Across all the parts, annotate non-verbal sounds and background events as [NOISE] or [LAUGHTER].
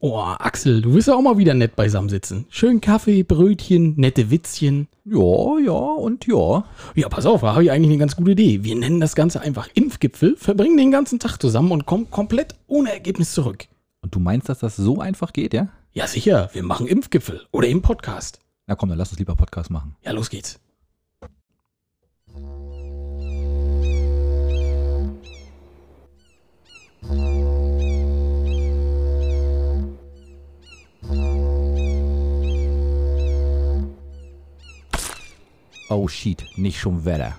Oh, Axel, du wirst ja auch mal wieder nett beisammen sitzen. Schön Kaffee, Brötchen, nette Witzchen. Ja, ja und ja. Ja, pass auf, da habe ich eigentlich eine ganz gute Idee. Wir nennen das Ganze einfach Impfgipfel, verbringen den ganzen Tag zusammen und kommen komplett ohne Ergebnis zurück. Und du meinst, dass das so einfach geht, ja? Ja, sicher, wir machen Impfgipfel oder im Podcast. Na komm, dann lass uns lieber Podcast machen. Ja, los geht's. Oh shit, nicht schon Wetter.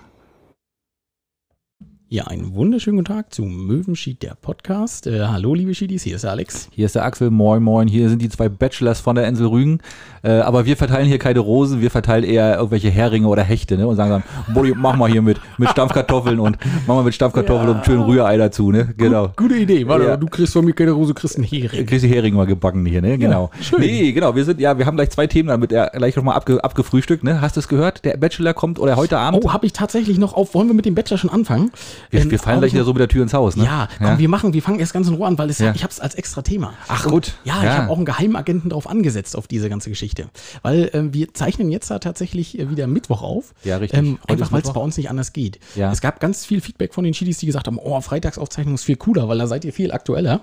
Ja, einen wunderschönen guten Tag zu Möwenschied, der Podcast. Äh, hallo, liebe Schiedis, hier ist der Alex. Hier ist der Axel, moin moin. Hier sind die zwei Bachelors von der Insel Rügen. Äh, aber wir verteilen hier keine Rosen, wir verteilen eher irgendwelche Heringe oder Hechte ne? und sagen dann, Bolli, mach mal hier mit, mit [LAUGHS] Stampfkartoffeln und mach mal mit Stampfkartoffeln Ja. und schön Rührei dazu. Ne? Genau. Gut, gute Idee. Warte, Ja. du kriegst von mir keine Rose, du kriegst einen Hering. Kriegst die Heringe mal gebacken hier, ne? Genau. schön. Nee, genau. Wir sind, ja, wir haben gleich zwei Themen damit er gleich nochmal abge, abgefrühstückt, ne? Hast du es gehört? Der Bachelor kommt oder heute Abend? Oh, habe ich tatsächlich noch auf. Wollen wir mit dem Bachelor schon anfangen? Wir, Ähm, wir fallen gleich wieder so mit der Tür ins Haus, ne? Ja, komm, wir machen, wir fangen erst ganz in Ruhe an, weil es, Ja. ich habe es als extra Thema. Ach, Und, gut. Ja, Ja. ich habe auch einen Geheimagenten drauf angesetzt auf diese ganze Geschichte, weil ähm, wir zeichnen jetzt da tatsächlich äh, wieder Mittwoch auf. Ja, richtig. Ähm, einfach weil es bei uns nicht anders geht. Ja. Es gab ganz viel Feedback von den Chidis, die gesagt haben, oh, Freitagsaufzeichnung ist viel cooler, weil da seid ihr viel aktueller.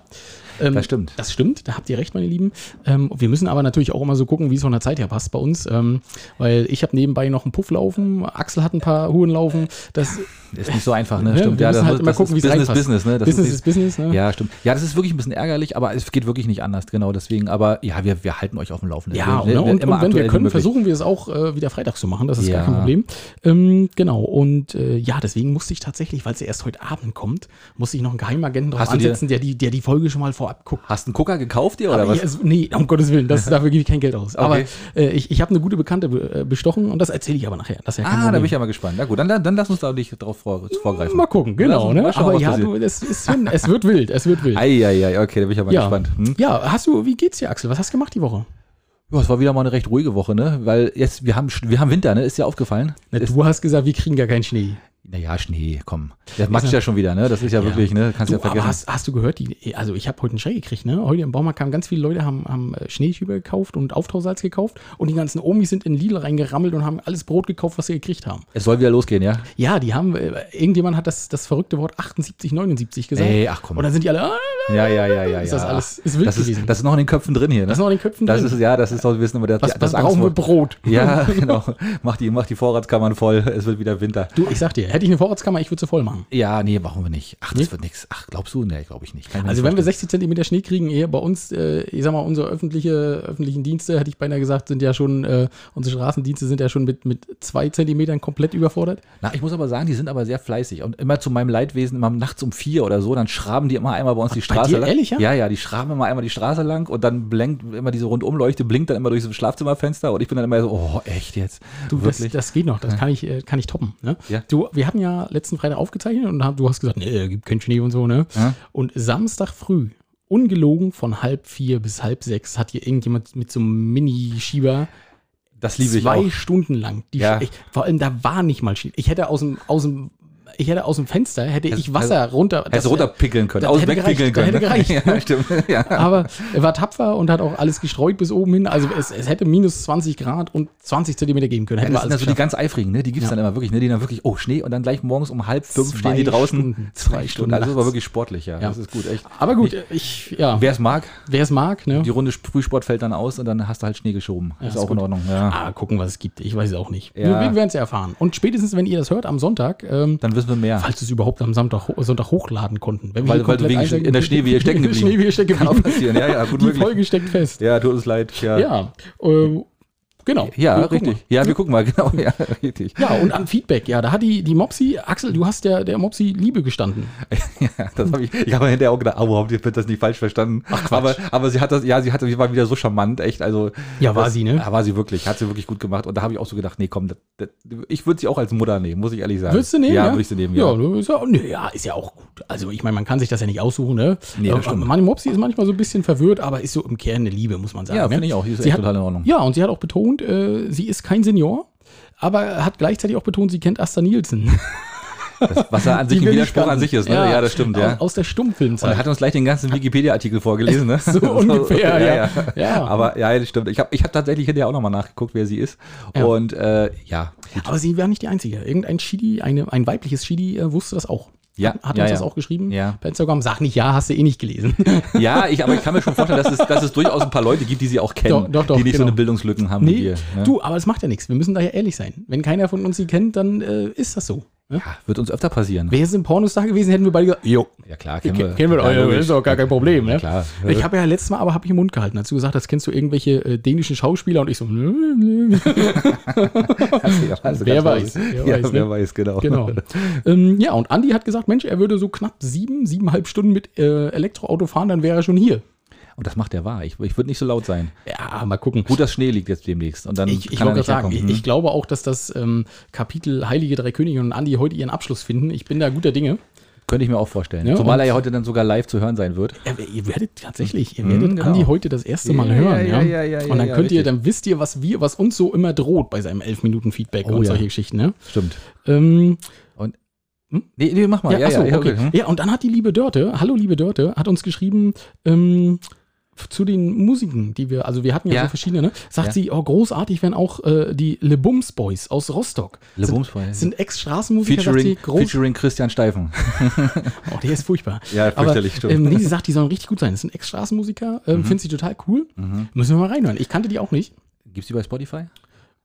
Ähm, Das stimmt. Das stimmt, da habt ihr recht, meine Lieben. Ähm, wir müssen aber natürlich auch immer so gucken, wie es von der Zeit her passt bei uns, ähm, weil ich habe nebenbei noch einen Puff laufen, Axel hat ein paar Huren laufen. Das, [LAUGHS] Ist nicht so einfach, ne? Stimmt. wir Ja, müssen das, halt immer gucken, wie es Business, reinpasst. Business, ne? Das Business ist, ist Business, ne? Ja, stimmt. Ja, das ist wirklich ein bisschen ärgerlich, aber es geht wirklich nicht anders, genau deswegen. Aber ja, wir, wir halten euch auf dem Laufenden. Ja, wir, ne? und, und wenn wir können, versuchen wir es auch äh, wieder freitags zu machen. Das ist Ja. gar kein Problem. Ähm, genau. Und äh, ja, deswegen musste ich tatsächlich, weil es ja erst heute Abend kommt, musste ich noch einen Geheimagenten drauf ansetzen, der die, der die Folge schon mal vorab guckt. Hast du einen Gucker gekauft dir oder Aber was? ich, also, nee, um Gottes Willen, das, dafür gebe ich kein Geld aus. Aber Okay. äh, ich, ich habe eine gute Bekannte be- äh, bestochen und das erzähle ich aber nachher. Ja ah, da bin ich ja mal gespannt. Na gut, dann, dann lass uns da nicht drauf vor, vorgreifen. Mal gucken, genau. Ne? mal schauen, aber ja, du, es, ist, es wird wild, es wird wild. Eieiei, okay, da bin ich ja mal ja. gespannt. Hm? ja, hast du, wie geht's dir, Axel? Was hast du gemacht die Woche? Ja, es war wieder mal eine recht ruhige Woche, ne? Weil jetzt, wir haben, wir haben Winter, ne? Ist dir aufgefallen? Na, du hast gesagt, wir kriegen gar keinen Schnee. Naja, Schnee, komm. Das macht ja schon wieder, ne? Das ist ja, wirklich, ne? Kannst Du, ja vergessen. aber hast, hast du gehört, die, also ich habe heute einen Schreck gekriegt, ne? Heute im Baumarkt kamen ganz viele Leute, haben, haben äh, Schneeschieber gekauft und Auftausalz gekauft und die ganzen Omis sind in Lidl reingerammelt und haben alles Brot gekauft, was sie gekriegt haben. es soll wieder losgehen, ja? Ja, die haben, äh, irgendjemand hat das, das verrückte Wort 78, 79 gesagt. Ey, ach komm. Und dann sind die alle, ah, Ja, ja, ja, ja. Ist ja. das alles- ist wild das ist, das ist noch in den Köpfen drin hier, ne? das ist noch in den Köpfen Das drin. ist, ja, das ist doch, wir wissen immer, der, was, das was brauchen wir. Brot? Ja, [LAUGHS] genau. Mach die, mach die Vorratskammern voll, es wird wieder Winter. Du, ich sag dir, hätte ich eine Vorratskammer, ich würde sie voll machen. Ja, nee, machen wir nicht. Ach, das Nee? wird nichts. Ach, glaubst du? Nee, glaube ich nicht. Kann Also nicht wenn wir vorstellen. 60 Zentimeter Schnee kriegen, hier bei uns, äh, ich sag mal, unsere öffentliche, öffentlichen Dienste, hätte ich beinahe gesagt, sind ja schon, äh, unsere Straßendienste sind ja schon mit, mit zwei Zentimetern komplett überfordert. Na, ich muss aber sagen, die sind aber sehr fleißig. Und immer zu meinem Leidwesen, immer nachts um vier oder so, dann schraben die immer einmal bei uns die bei Straße dir lang. ehrlich, ja? Ja, ja, die schraben immer einmal die Straße lang und dann blinkt immer diese Rundumleuchte, blinkt dann immer durch das Schlafzimmerfenster und ich bin dann immer so, oh, echt jetzt? Du, das, das geht noch, das kann ich, äh, kann ich toppen. Ne? Ja. Du, wir hatten ja letzten Freitag aufgezeichnet und du hast gesagt, nee, gibt keinen Schnee und so, ne? Ja. Und Samstag früh, ungelogen von halb vier bis halb sechs, hat hier irgendjemand mit so einem Mini-Schieber das liebe ich zwei. Stunden lang. Die Ja. ich, vor allem, da war nicht mal Schnee. Ich hätte aus dem, aus dem, ich hätte aus dem Fenster, hätte ich Wasser runter. Hättest du runterpickeln können, aus hätte wegpickeln können. hätte ne? gereicht. [LAUGHS] ja, stimmt. Ja. Aber er war tapfer und hat auch alles gestreut bis oben hin. Also es, es hätte minus 20 Grad und 20 Zentimeter geben können. Ja, das wir sind alles also die ganz eifrigen, ne? Die gibt es Ja. dann immer wirklich, ne? Die dann wirklich, oh, Schnee und dann gleich morgens um halb fünf Zwei stehen die draußen. Stunden, zwei Stunden. Also das war wirklich sportlich, ja. Das ist gut, echt. Aber gut, ich, ja, Wer es mag, wer es mag, ne? die Runde Frühsport fällt dann aus und dann hast du halt Schnee geschoben. Ja, ist ist auch gut. in Ordnung, ja. Ah, gucken, was es gibt. Ich weiß es auch nicht. Wir, werden es erfahren. Und spätestens, wenn ihr das hört am Sonntag, ähm, Dann wissen wir mehr. falls es überhaupt am Sonntag, Sonntag hochladen konnten. Weil- weil du wegen in der Schneewehe stecken [LAUGHS] geblieben. Schneewehe stecken Kann auch geblieben. passieren, ja, ja, gut Die möglich. Folge steckt fest. Ja, tut uns leid, ja. Ja, ähm, genau. Ja, richtig. Ja, wir gucken mal, [LAUGHS] genau, ja, richtig. Ja, und an Feedback, ja, da hat die, die Mopsi, Axel, du hast der, der Mopsi Liebe gestanden. [LAUGHS] Ja, das habe ich, ich habe hinterher auch gedacht, oh, hoffentlich wird das nicht falsch verstanden. Ach, aber, aber sie hat das, ja, sie hat, sie war wieder so charmant, echt, also. Ja, war das, sie, ne? Ja, war sie wirklich, hat sie wirklich gut gemacht. Und da habe ich auch so gedacht, nee, komm, das, das, ich würde sie auch als Mutter nehmen, muss ich ehrlich sagen. Würdest du nehmen? Ja, würde ich sie nehmen, ja. Ja, ne, ist ja, ne, ja, ist ja auch gut. Also, ich meine, man kann sich das ja nicht aussuchen, ne? Nee, das Äh, stimmt. Meine Mopsi ist manchmal so ein bisschen verwirrt, aber ist so im Kern eine Liebe, muss man sagen. Ja, ne? finde ich auch. Die ist Sie echt hat- total in Ordnung. Ja, und sie hat auch betont, äh, sie ist kein Senior, aber hat gleichzeitig auch betont, sie kennt Asta Nielsen. Das, was ja an [LAUGHS] sich ein Widerspruch an sich ist, ne? Ja, das stimmt, ja. Aus, aus der Und er Stummfilmzeit. hat uns gleich den ganzen Wikipedia-Artikel vorgelesen, ne? [LAUGHS] So ungefähr, [LAUGHS] ja. ja. Ja. Aber ja, das stimmt. Ich habe ich hab tatsächlich hinterher auch nochmal nachgeguckt, wer sie ist. Ja. Und äh, ja, Aber sie war nicht die Einzige. Irgendein Shidi, eine, ein weibliches Shidi äh, wusste das auch. Ja, Hat ja, uns ja. das auch geschrieben Ja. per Instagram. Sag nicht ja, hast du eh nicht gelesen. [LAUGHS] ja, ich, aber ich kann mir schon vorstellen, dass es, dass es durchaus ein paar Leute gibt, die sie auch kennen, Doch, doch, doch, die nicht so genau. eine Bildungslücken haben wie nee, wir. Ne? du, aber es macht ja nichts. Wir müssen da ja ehrlich sein. Wenn keiner von uns sie kennt, dann äh, ist das so. Ne? Ja, wird uns öfter passieren. Wäre es im Pornostar gewesen, hätten wir beide gesagt, jo, Ja klar, kennen wir, kennen wir Ja, doch, logisch. ist doch gar kein Problem. Ne? Ja, klar. Ich habe ja letztes Mal, aber habe ich im Mund gehalten, als du gesagt hast, kennst du irgendwelche äh, dänischen Schauspieler und ich so, nö, nö. Ja, [LAUGHS] also Wer weiß, wer ja, weiß, ne? wer weiß, genau. Genau. ähm, ja, und Andi hat gesagt, Mensch, er würde so knapp sieben, siebeneinhalb Stunden mit äh, Elektroauto fahren, dann wäre er schon hier. Und das macht er wahr. Ich, ich würde nicht so laut sein. Ja, mal gucken. Gut, dass Schnee liegt jetzt demnächst. Und dann Ich, ich kann sagen, ich, ich glaube auch, dass das ähm, Kapitel Heilige Drei Könige und Andi heute ihren Abschluss finden. Ich bin da guter Dinge. Könnte ich mir auch vorstellen. Ja, Zumal er ja heute dann sogar live zu hören sein wird. Ja, ihr werdet tatsächlich, ihr Mhm, werdet genau. Andi heute das erste Mal Ja, hören. ja, Ja, ja, und dann könnt ihr, richtig. dann wisst ihr, was wir, was uns so immer droht bei seinem 11 Minuten Feedback Oh, und solche Geschichten. Ne? Stimmt. Ähm, Und. Hm? Nee, nee, mach mal. ja, achso, okay. hm. Ja, und dann hat die liebe Dörte, hallo liebe Dörte, hat uns geschrieben, ähm, zu den Musiken, die wir, also wir hatten ja, Ja. so verschiedene, ne? Sagt Ja. sie, oh, großartig wären auch äh, die Le Bums Boys aus Rostock. Le Bums Boys. Sind Ex-Straßenmusiker, Featuring, featuring Christian Steifen. [LAUGHS] oh, der ist furchtbar. Ja, Aber fürchterlich, stimmt. ähm, nee, sie sagt, die sollen richtig gut sein. Das sind Ex-Straßenmusiker, ähm, findet sie total cool. Mhm. Müssen wir mal reinhören. Ich kannte die auch nicht. Gibt's die bei Spotify?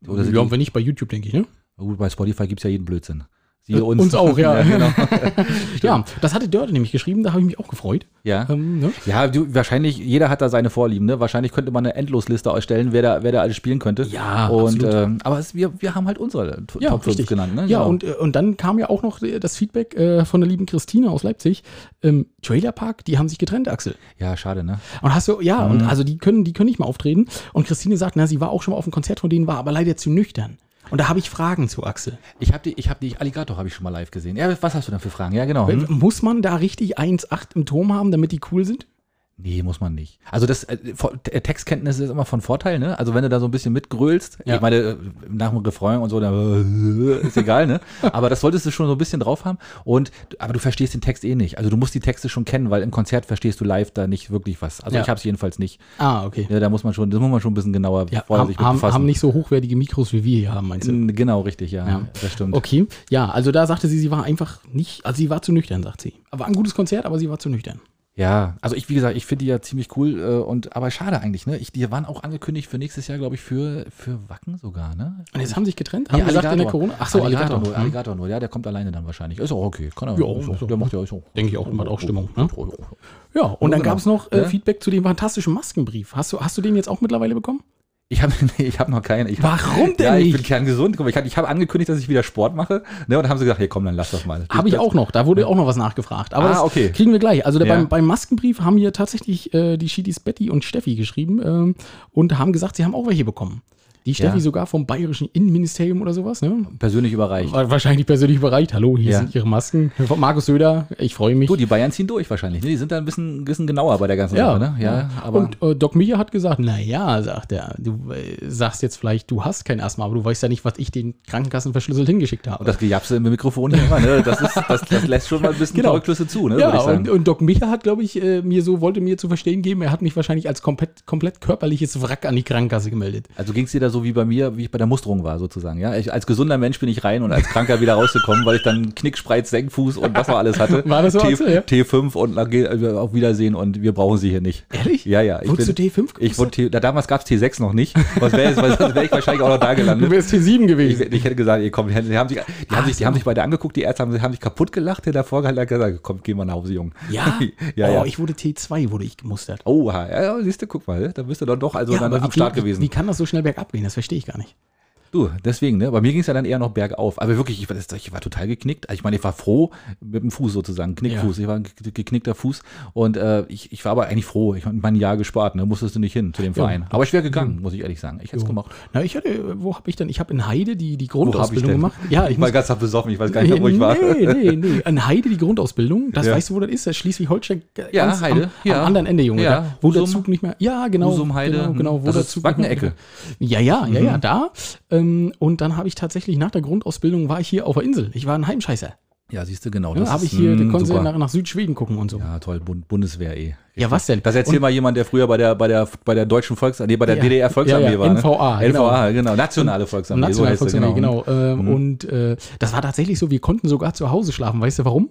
Oder ja, wenn nicht bei YouTube, denke ich, ne? oh, bei Spotify gibt's ja jeden Blödsinn. Sie Äh, uns auch, ja. [LAUGHS] genau. [LAUGHS] Ja, das hatte Dörte nämlich geschrieben, da habe ich mich auch gefreut. Ja. Ähm, ne? Ja, du, wahrscheinlich, jeder hat da seine Vorlieben, ne? Wahrscheinlich könnte man eine Endlosliste ausstellen, wer da, wer da alles spielen könnte. Ja, und, absolut. ähm, aber es, wir, wir haben halt unsere Ja, Top 5 richtig. genannt, ne? Ja, Genau. und, äh, und dann kam ja auch noch das Feedback äh, von der lieben Christine aus Leipzig. Ähm, Trailer Park, die haben sich getrennt, Axel. Ja, schade, ne? Und hast du, ja, Mhm. und also die können, die können nicht mehr auftreten. Und Christine sagt, na, sie war auch schon mal auf einem Konzert von denen, war aber leider zu nüchtern. Und da habe ich Fragen zu Axel. Ich habe die, ich habe die Alligator habe ich schon mal live gesehen. Ja, was hast du denn für Fragen? Ja, genau. Hm? Muss man da richtig 1,8 im Turm haben, damit die cool sind? Nee, muss man nicht. Also das äh, äh, Textkenntnis ist immer von Vorteil, ne? Also wenn du da so ein bisschen mitgrölst, Ja. ich meine, äh, nach dem Refrain und so, dann [LAUGHS] ist egal, ne? Aber das solltest du schon so ein bisschen drauf haben. Und aber du verstehst den Text eh nicht. Also du musst die Texte schon kennen, weil im Konzert verstehst du live da nicht wirklich was. Also Ja. ich habe es jedenfalls nicht. Ah, okay. Ja, da muss man schon, das muss man schon ein bisschen genauer Ja, haben, sich haben, befassen. haben nicht so hochwertige Mikros wie wir hier haben, meinst du? Genau, richtig, ja. Ja. Das stimmt. Okay, ja, also da sagte sie, sie war einfach nicht, also sie war zu nüchtern, sagt sie. War ein gutes Konzert, aber sie war zu nüchtern. Ja, also ich, wie gesagt, ich finde die ja ziemlich cool äh, und aber schade eigentlich, ne? Ich, die waren auch angekündigt für nächstes Jahr, glaube ich, für, für Wacken sogar, ne? Und jetzt haben sie sich getrennt? Haben gesagt in der Alligator. Corona? Ach so, Alligator. nur, Hm. Alligator nur, ja, der kommt alleine dann wahrscheinlich. Ist auch okay, kann er. Ja, ist auch, so. der macht ja so. Denke ich auch, macht auch Stimmung, ne? Ja, und dann genau. gab es noch äh, Ja. Feedback zu dem fantastischen Maskenbrief. Hast du, hast du den jetzt auch mittlerweile bekommen? Ich habe [LAUGHS] nee, ich hab noch keinen. Ich hab, Warum denn ja, ich bin nicht? kerngesund. Guck mal, Ich habe ich hab angekündigt, dass ich wieder Sport mache. Ne, und dann haben sie gesagt, hey, komm, dann lass das mal. Habe ich auch noch. Da wurde auch noch was nachgefragt. Aber Ah, das okay. kriegen wir gleich. Also da Ja. beim, beim Maskenbrief haben hier tatsächlich äh, die Schiedis Betty und Steffi geschrieben ähm, und haben gesagt, sie haben auch welche bekommen. Die Steffi Ja. sogar vom bayerischen Innenministerium oder sowas, ne? Persönlich überreicht. Wahrscheinlich persönlich überreicht. Hallo, hier Ja. sind ihre Masken. Von Markus Söder, ich freue mich. Du, die Bayern ziehen durch wahrscheinlich. Ne? Die sind da ein bisschen, bisschen genauer bei der ganzen Ja, Sache. Ne? Ja, aber und äh, Doc Mia hat gesagt, naja, sagt er, du äh, sagst jetzt vielleicht, du hast kein Asthma, aber du weißt ja nicht, was ich den Krankenkassen verschlüsselt hingeschickt habe. und das Gejapse im Mikrofon hier immer, ne? das, ist, das, das lässt schon mal ein bisschen Genau. Rückschlüsse zu, ne? ja, und, und Doc Micha hat, glaube ich, äh, mir so, wollte mir zu verstehen geben, er hat mich wahrscheinlich als komplett, komplett körperliches Wrack an die Krankenkasse gemeldet. Also ging es dir da so wie bei mir, wie ich bei der Musterung war, sozusagen. Ja, ich, als gesunder Mensch bin ich rein und als Kranker wieder rausgekommen, weil ich dann Knickspreiz, Senkfuß und was noch alles hatte. War das so, T, ja? T5 und äh, auf Wiedersehen und wir brauchen sie hier nicht. Ehrlich? Ja, ja. Ich Wurdest bin, du T5 ich wurde T, da, damals gab es T6 noch nicht. Was wäre wäre ich wahrscheinlich auch noch da Du gelandet. wärst T7 Ich, gewesen. ich hätte gesagt, ey, komm, die haben sich, die haben sich, die haben sich beide angeguckt, die Ärzte haben, haben sich kaputt gelacht, der davor hat gesagt, komm, geh mal nach Hause, Junge. Ja? [LAUGHS] ja, oh, ja. ich wurde T2, wurde ich gemustert. Oh, ja, ja, siehst du, guck mal, da bist du dann doch also dann aber am Start wie, gewesen. Wie kann das so schnell bergab gehen? Das verstehe ich gar nicht. Du, deswegen, ne? Bei mir ging es ja dann eher noch bergauf. Aber wirklich, ich war, ich war total geknickt. Also Ich meine, ich war froh mit dem Fuß sozusagen, Knickfuß. Ich war ein ge- geknickter Fuß. Und äh, ich, ich war aber eigentlich froh. Ich habe mein Jahr gespart, ne? Musstest du nicht hin zu dem Verein. Aber ich wäre gegangen, muss ich ehrlich sagen. Ich hätte es gemacht. Na, ich hatte, wo habe ich denn? Ich habe in Heide die, die Grundausbildung gemacht. Ja, ich ich war ganz besoffen, ich weiß gar nicht wo ich war. Nee, nee, nee. [LAUGHS] In Heide die Grundausbildung. Das Ja. weißt du, wo das ist? Das Schleswig-Holstein g- Ja, Heide, am, ja. am anderen Ende, Junge. Ja, wo der Husum. Zug nicht mehr. Ja, genau. Husum, Heide, Genau, genau wo das der Zug Wackenecke. Ja, ja, ja, ja, da. Ähm, und dann habe ich tatsächlich nach der Grundausbildung war ich hier auf der Insel. Ich war ein Heimscheißer. Ja, siehst du, genau. Ja, habe ich hier, da konnten sie nach, nach Südschweden gucken und so. Ja, toll, Bund Bundeswehr eh. Ja, was denn? Das erzähl Und- mal jemand, der früher bei der, bei der, bei der deutschen Volksarmee, nee, bei der Ja. DDR Volksarmee Ja, war. Ne? NVA, NVA, genau. Nationale Volksarmee. National so Volksarmee, genau. Ähm, Mhm. Und äh, das war tatsächlich so, wir konnten sogar zu Hause schlafen. Weißt du warum?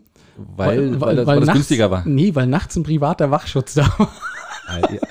Weil, weil, das, weil das nachts, günstiger war. Nee, weil nachts ein privater Wachschutz [LAUGHS] da war.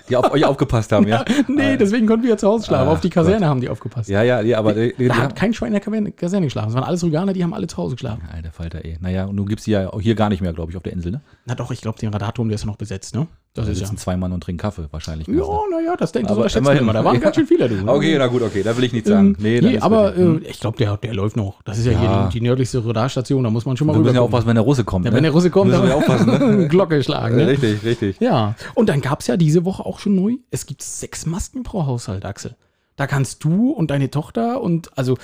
Die auf euch aufgepasst haben, ja. [LAUGHS] nee, deswegen konnten wir ja zu Hause schlafen. Ach Auf die Kaserne haben die aufgepasst. Ja, ja, ja, aber die, die, Da hat kein Schwein in der Kaserne- Kaserne geschlafen. Es waren alles Rüganer, die haben alle zu Hause geschlafen. Alter Falter, ey. Naja, und du gibst die ja hier gar nicht mehr, glaube ich, auf der Insel, ne? Na doch, ich glaube, den Radarturm, der ist noch besetzt, ne? Das Da ist ja. sitzen zwei Mann und trinken Kaffee wahrscheinlich. Ja, naja, das denkt Aber man immerhin. immer. Da waren [LAUGHS] Ja. ganz schön viele, du. Okay, na gut, okay, da will ich nichts Ähm, sagen. Nee, dann nee ist aber wirklich- äh, ich glaube, der, der läuft noch. Das ist ja, Ja. hier die, die nördlichste Radarstation, da muss man schon mal wir müssen ja aufpassen, wenn der Russe kommt. Ja, ne? wenn der Russe kommt, müssen wir aufpassen. Ne? [LAUGHS] Glocke schlagen. Ne? Richtig, richtig. Ja, und dann gab es ja diese Woche auch schon neu, es gibt sechs Masken pro Haushalt, Axel. Da kannst du und deine Tochter und also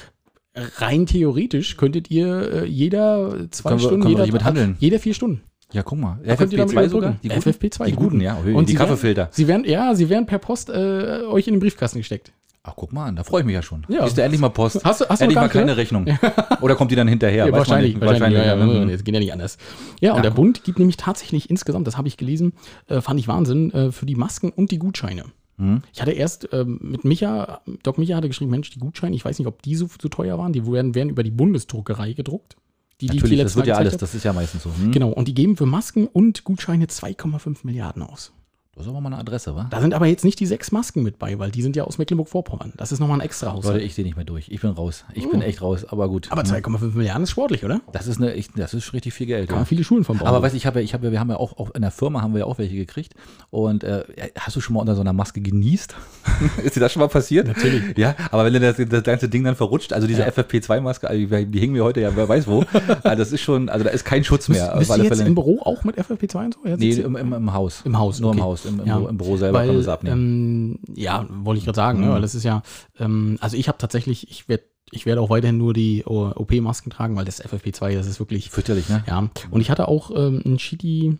rein theoretisch könntet ihr äh, jeder zwei Können Stunden, wir jeder, jeder vier Stunden. Ja, guck mal. Da könnt ihr damit FFP2 sogar? Die guten? FFP2, die guten, ja. Und die Kaffeefilter. Werden, sie werden, ja, sie werden per Post äh, euch in den Briefkasten gesteckt. Ach, guck mal an, da freue ich mich ja schon. Ja. Ist da endlich mal Post? Hast du- hast endlich mal nicht Rechnung. [LAUGHS] Oder kommt die dann hinterher? Ja, wahrscheinlich, nicht. wahrscheinlich, ja, ja, ja. ja, das geht ja nicht anders. Ja, und Ja, der guck. Bund gibt nämlich tatsächlich insgesamt, das habe ich gelesen, äh, fand ich Wahnsinn, äh, für die Masken und die Gutscheine. Hm? Ich hatte erst ähm, mit Micha, Doc Micha hatte geschrieben, Mensch, die Gutscheine, ich weiß nicht, ob die so, so teuer waren, die werden, werden über die Bundesdruckerei gedruckt. Die, die ich Natürlich, die das wird ja alles, das ist ja meistens so. Hm? Genau, und die geben für Masken und Gutscheine 2,5 Milliarden aus. Das ist aber mal eine Adresse, wa? Da sind aber jetzt nicht die sechs Masken mit bei, weil die sind ja aus Mecklenburg-Vorpommern. Das ist nochmal ein extra Leute, Haushalt. ich sehe nicht mehr durch. Ich bin raus. Ich Oh. bin echt raus, aber gut. Aber Hm. 2,5 Milliarden ist sportlich, oder? Das ist, eine, ich, das ist richtig viel Geld. Kann Ja. man viele Schulen von bauen. Aber weißt du, ich habe ja, ich habe ja, wir haben ja auch, auch in der Firma haben wir ja auch welche gekriegt. Und äh, hast du schon mal unter so einer Maske genießt? [LAUGHS] ist dir das schon mal passiert? Natürlich. Ja, aber wenn dir das, das ganze Ding dann verrutscht, also diese Ja. FFP2-Maske, also die, die hingen mir heute ja, wer weiß wo, [LAUGHS] also das ist schon, also da ist kein Schutz mehr. Bist auf du jetzt Fälle. im Büro auch mit FFP2 und so? Jetzt Nee, im, im, im Haus. Im Haus, Nur im okay. Haus. Im, im, Ja. Büro- im Büro selber kann man es abnehmen. Ähm, ja, wollte ich gerade sagen, ne? Mhm. weil das ist ja, ähm, also ich habe tatsächlich, ich werde ich werde auch weiterhin nur die OP-Masken tragen, weil das FFP2, das ist wirklich, Fürchterlich, ne? ja. Und ich hatte auch ähm, einen Chidi,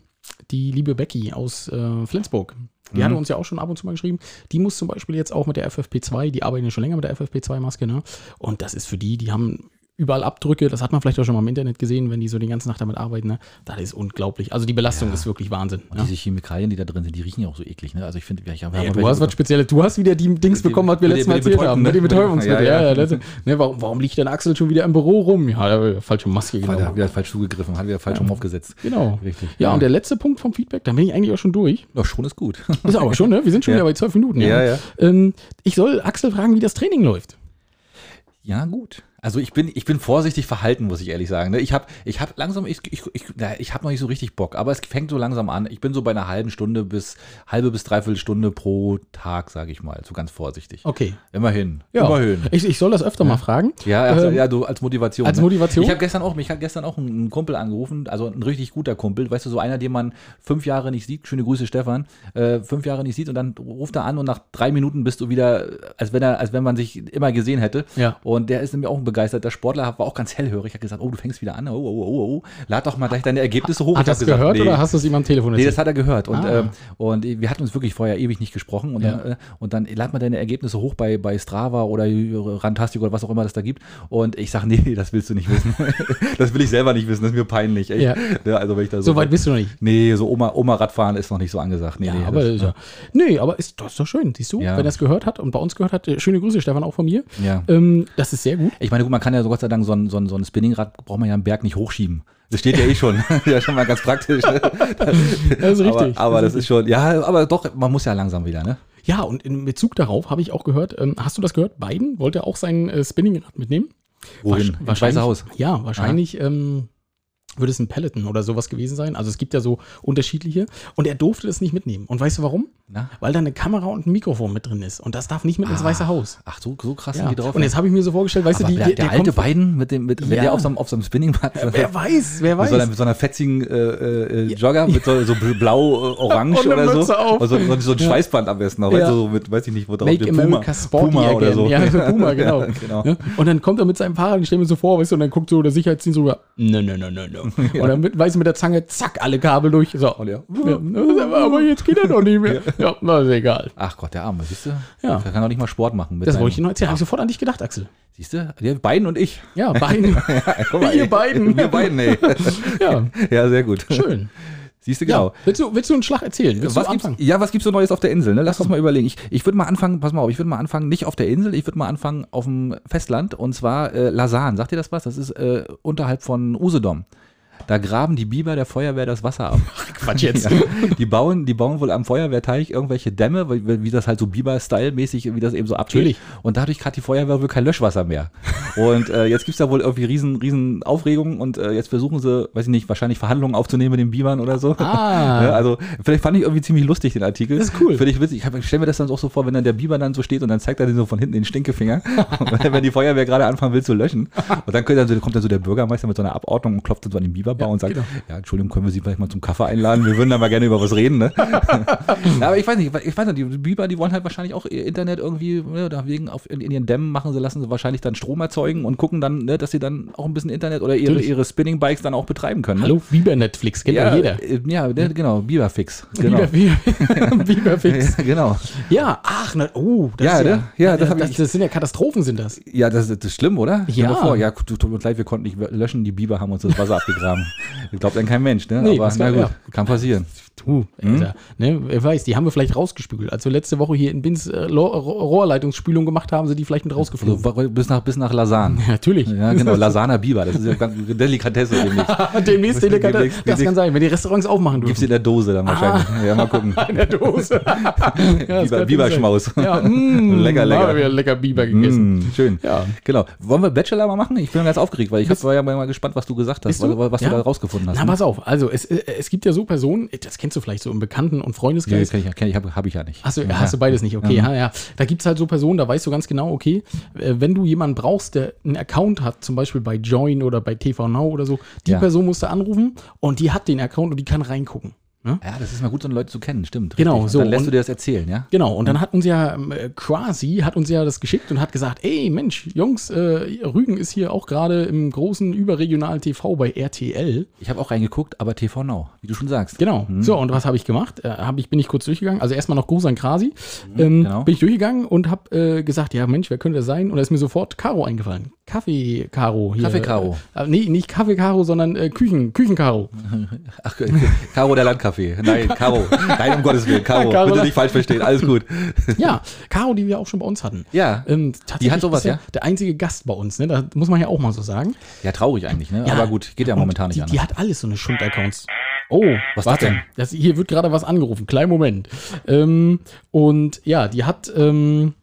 die liebe Becky aus äh, Flensburg. Die Mhm. hatte uns ja auch schon ab und zu mal geschrieben. Die muss zum Beispiel jetzt auch mit der FFP2, die arbeiten ja schon länger mit der FFP2-Maske, ne? Und das ist für die, die haben überall Abdrücke, das hat man vielleicht auch schon mal im Internet gesehen, wenn die so die ganze Nacht damit arbeiten, ne? Das ist unglaublich. Also die Belastung Ja. ist wirklich Wahnsinn. Und ne? diese Chemikalien, die da drin sind, die riechen ja auch so eklig, ne? Also ich finde, ich habe Ja, du hast was Spezielles. Du hast wieder die Dings Die- bekommen, was wir letztes Mal erzählt haben. Mit den Betäubungsmitteln. Betäubungsmitteln. [LAUGHS] Ja, Ja, ja. ja. ne, warum, warum liegt denn Axel schon wieder im Büro rum? Ja, hat falsche Maske, Hat genau. wieder falsch zugegriffen, hat wieder falsch rum aufgesetzt. Genau. Richtig. Ja, und der letzte Punkt vom Feedback, da bin ich eigentlich auch schon durch. Ja, schon ist gut. Ist aber schon, ne? Wir sind schon [LAUGHS] Ja. wieder bei zwölf Minuten. Ja, ja. Ähm, ich soll Axel fragen, wie das Training läuft. Ja, gut. Also ich bin, ich bin vorsichtig verhalten, muss ich ehrlich sagen. ne? Ich habe ich hab langsam, ich, ich, ich, ich habe noch nicht so richtig Bock, aber es fängt so langsam an. Ich bin so bei einer halben Stunde bis, halbe bis dreiviertel Stunde pro Tag, sage ich mal, so ganz vorsichtig. Okay. Immerhin, Ja. immerhin. Ich, ich soll das öfter mal fragen. Ja, also, Ähm, ja, du als Motivation. als ne? Motivation? Ich habe gestern auch, mich hat gestern auch ein, Kumpel angerufen, also ein richtig guter Kumpel, weißt du, so einer, den man fünf Jahre nicht sieht. Schöne Grüße, Stefan. Äh, fünf Jahre nicht sieht und dann ruft er an und nach drei Minuten bist du wieder, als wenn er, als wenn man sich immer gesehen hätte. Ja. Und der ist nämlich auch ein begeisterter Sportler, war auch ganz hellhörig. Hat gesagt, oh, du fängst wieder an. Oh, oh, oh, oh. Lad doch mal gleich deine Ergebnisse hoch. Hat hab das gehört oder hast du es ihm am Telefon Nee, erzählt? das hat er gehört. Und, Ah. ähm, und wir hatten uns wirklich vorher ewig nicht gesprochen. Und, Ja. dann, äh, und dann lad mal deine Ergebnisse hoch bei, bei Strava oder Rantastic oder was auch immer das da gibt. Und ich sage, [LAUGHS] nee, das willst du nicht wissen. [LAUGHS] das will ich selber nicht wissen, das ist mir peinlich. Ja. Ja, also wenn ich da so, so weit bist du noch nicht. Nee, so Oma, Oma Radfahren ist noch nicht so angesagt. Nee, Ja, nee, aber das, ist ja, nee, aber ist, das ist doch schön, siehst du? Ja. Wenn er es gehört hat und bei uns gehört hat, äh, schöne Grüße, Stefan, auch von mir. ja. Ähm, das ist sehr gut. Ich meine, gut, man kann ja so Gott sei Dank so ein, so ein, so ein Spinningrad, braucht man ja am Berg nicht hochschieben. Das steht ja eh schon. [LAUGHS] ja, schon mal ganz praktisch. [LAUGHS] Das ist richtig. Aber, aber das ist schon, ja, aber doch, man muss ja langsam wieder, ne? Ja, und in Bezug darauf habe ich auch gehört, ähm, hast du das gehört? Biden wollte auch sein äh, Spinningrad mitnehmen. Wohin? Wahrsch- Ins Weiße Haus. Ja, wahrscheinlich ähm, würde es ein Peloton oder sowas gewesen sein. Also es gibt ja so unterschiedliche. Und er durfte das nicht mitnehmen. Und weißt du warum? Na? Weil da eine Kamera und ein Mikrofon mit drin ist. Und das darf nicht mit ins Ah, Weiße Haus. Ach, so, so krass Ja. sind die drauf. Und jetzt habe ich mir so vorgestellt, weißt aber du, die, der, die, der, alte Biden mit dem, mit, Ja. der auf so einem, auf so einem Spinningrad Wer weiß, wer mit weiß. so, einer, mit so einer fetzigen äh, äh, Jogger mit so, so blau-orange [LAUGHS] eine oder so. Und so, so, ein Schweißband am besten noch. Ja. So mit, weiß ich nicht, wo drauf Make America Sporty Puma oder so. Ja, so Puma, [LAUGHS] genau. Ja, genau. Ja? Und dann kommt er mit seinem Fahrrad, ich stelle mir so vor, weißt du, und dann guckt so der Sicherheitsdienst rüber. No, no, no, no, [LAUGHS] no. Und dann mit, weiß ich mit der Zange, zack, alle Kabel durch. So. Und ja. Ja, aber jetzt geht er doch nicht mehr. [LAUGHS] Ja, na, ist egal. Ach Gott, der Arme, siehst du? Ja. Der kann auch nicht mal Sport machen. Das wollte ich dir noch erzählen. Habe ich sofort an dich gedacht, Axel. Siehst du? Wir beiden und ich. Ja, beiden. [LAUGHS] Guck mal, Ihr beiden. Wir beiden, ey. ja, Ja, sehr gut. schön. Siehst du, Ja. genau. Willst, du, willst du einen Schlag erzählen? Willst Was du gibt's, ja, was gibt's so Neues auf der Insel? Ne? Lass uns mal überlegen. Ich, ich würde mal anfangen, pass mal auf, ich würde mal anfangen, nicht auf der Insel, ich würde mal anfangen auf dem Festland und zwar äh, Lasan. Sagt ihr das was? Das ist äh, unterhalb von Usedom. Da graben die Biber der Feuerwehr das Wasser ab. [LAUGHS] Quatsch jetzt. Ja, die, bauen, die bauen wohl am Feuerwehrteich irgendwelche Dämme, wie, wie das halt so Biber-Style-mäßig, wie das eben so abgeht. Natürlich. Und dadurch hat die Feuerwehr wohl kein Löschwasser mehr. Und äh, jetzt gibt's da wohl irgendwie riesen, riesen Aufregung und äh, jetzt versuchen sie, weiß ich nicht, wahrscheinlich Verhandlungen aufzunehmen mit den Bibern oder so. Ah. [LAUGHS] Ja, also vielleicht fand ich irgendwie ziemlich lustig den Artikel. Das ist cool. Finde ich witzig. Ich, stelle mir das dann auch so vor, wenn dann der Biber dann so steht und dann zeigt er den so von hinten den Stinkefinger, [LAUGHS] wenn- die Feuerwehr gerade anfangen will zu löschen. Und dann dann kommt dann so der Bürgermeister mit so einer Abordnung und klopft dann so an den Biberbau Ja, und sagt, genau. ja, Entschuldigung, können wir Sie vielleicht mal zum Kaffee einladen? Wir würden da mal gerne über was reden, ne? [LAUGHS] ja, aber ich weiß nicht, ich weiß nicht, die Biber, die wollen halt wahrscheinlich auch ihr Internet irgendwie, ne, da wegen auf, in, in ihren Dämmen machen sie, lassen sie wahrscheinlich dann Strom erzeugen und gucken dann, ne, dass sie dann auch ein bisschen Internet oder ihre, Natürlich. ihre Spinning-Bikes dann auch betreiben können. Ne? Hallo, Biber Netflix, kennt ja, jeder. äh, Ja, ne, genau, Biberfix. Genau. Biber, Biber, [LAUGHS] Biberfix. Ja, genau. Ja, ach, na, oh, das Ja, ist ja, ne? Ja, das hab das, ich- das sind ja Katastrophen, sind das. Ja, das, das ist schlimm, oder? Ja. Vor, ja, tut tut uns leid, wir konnten nicht löschen, die Biber haben uns das Wasser abgegraben. [LAUGHS] Glaubt dann kein Mensch, ne? Nee, Aber na gut, kann passieren. Du, Alter, ne, wer weiß, die haben wir vielleicht rausgespült. Als wir letzte Woche hier in Bins äh, Rohrleitungsspülung gemacht haben, sind die vielleicht mit rausgeflogen. Also, bis nach, bis nach Lasan. [LAUGHS] Ja, natürlich. Ja, genau, [LAUGHS] Lasaner Biber, das ist ja ganz Delikatesse demnächst. Demnächst, Demnächst- Delikate- das kann sein, wenn die Restaurants aufmachen Gibt's dürfen. in der Dose dann wahrscheinlich. Ja, mal gucken. In der Dose. ja, Biber, Biberschmaus. Ja, mm, Lecker, haben lecker. wir wieder lecker Biber gegessen. Mm, schön. Ja. Genau. Wollen wir Bachelor mal machen? Ich bin ganz aufgeregt, weil ich war ja mal gespannt, was du gesagt hast, was, was Ja. du da rausgefunden hast. Na, ne? pass auf. Also, es, äh, es gibt ja so Personen, das kennst du vielleicht so im Bekannten- und Nee, Freundeskreis. kenn ich, kenn ich, hab, hab ich ja nicht. Hast du, ja. hast du beides nicht, okay. Ja. Ja. Ja, Da gibt es halt so Personen, da weißt du ganz genau, okay, äh, wenn du jemanden brauchst, der einen Account hat, zum Beispiel bei Join oder bei TV Now oder so, die Ja. Person musst du anrufen und die hat den Account und die kann reingucken. Ne? Ja, das ist mal gut, so Leute zu kennen, stimmt. Genau, richtig. Und so, Dann lässt und- du dir das erzählen, ja? Genau, und dann hat uns ja äh, quasi, hat uns ja das geschickt und hat gesagt, ey Mensch, Jungs, äh, Rügen ist hier auch gerade im großen überregionalen TV bei RTL. Ich habe auch reingeguckt, aber TV Now, wie du schon sagst. Genau. So, und was habe ich gemacht? Äh, hab ich, bin ich kurz durchgegangen. Also erstmal noch Gruß an Krasi. ähm, genau. Bin ich durchgegangen und habe äh, gesagt, ja Mensch, wer könnte das sein? Und da ist mir sofort Caro eingefallen. Kaffee Caro. hier. Kaffee Caro. Äh, nee, nicht Kaffee Caro, sondern äh, Küchen, Küchen Caro. [LAUGHS] Ach, Caro der Landcafé. Nein, [LAUGHS] Caro. Nein, um Gottes Willen. Caro. Caro. Bitte nicht falsch verstehen. Alles gut. [LAUGHS] Ja, Caro, die wir auch schon bei uns hatten. Ja. Ähm, tatsächlich hat sowas, ja? Der einzige Gast bei uns, ne? Da muss man ja auch mal so sagen. Ja, traurig eigentlich, ne? Ja. Aber gut, geht ja momentan nicht die, anders. Die hat alles so eine Schund-Accounts. Oh, Was warte. denn? Das, hier wird gerade was angerufen. Kleinen Moment. Ähm, und ja, die hat. Ähm,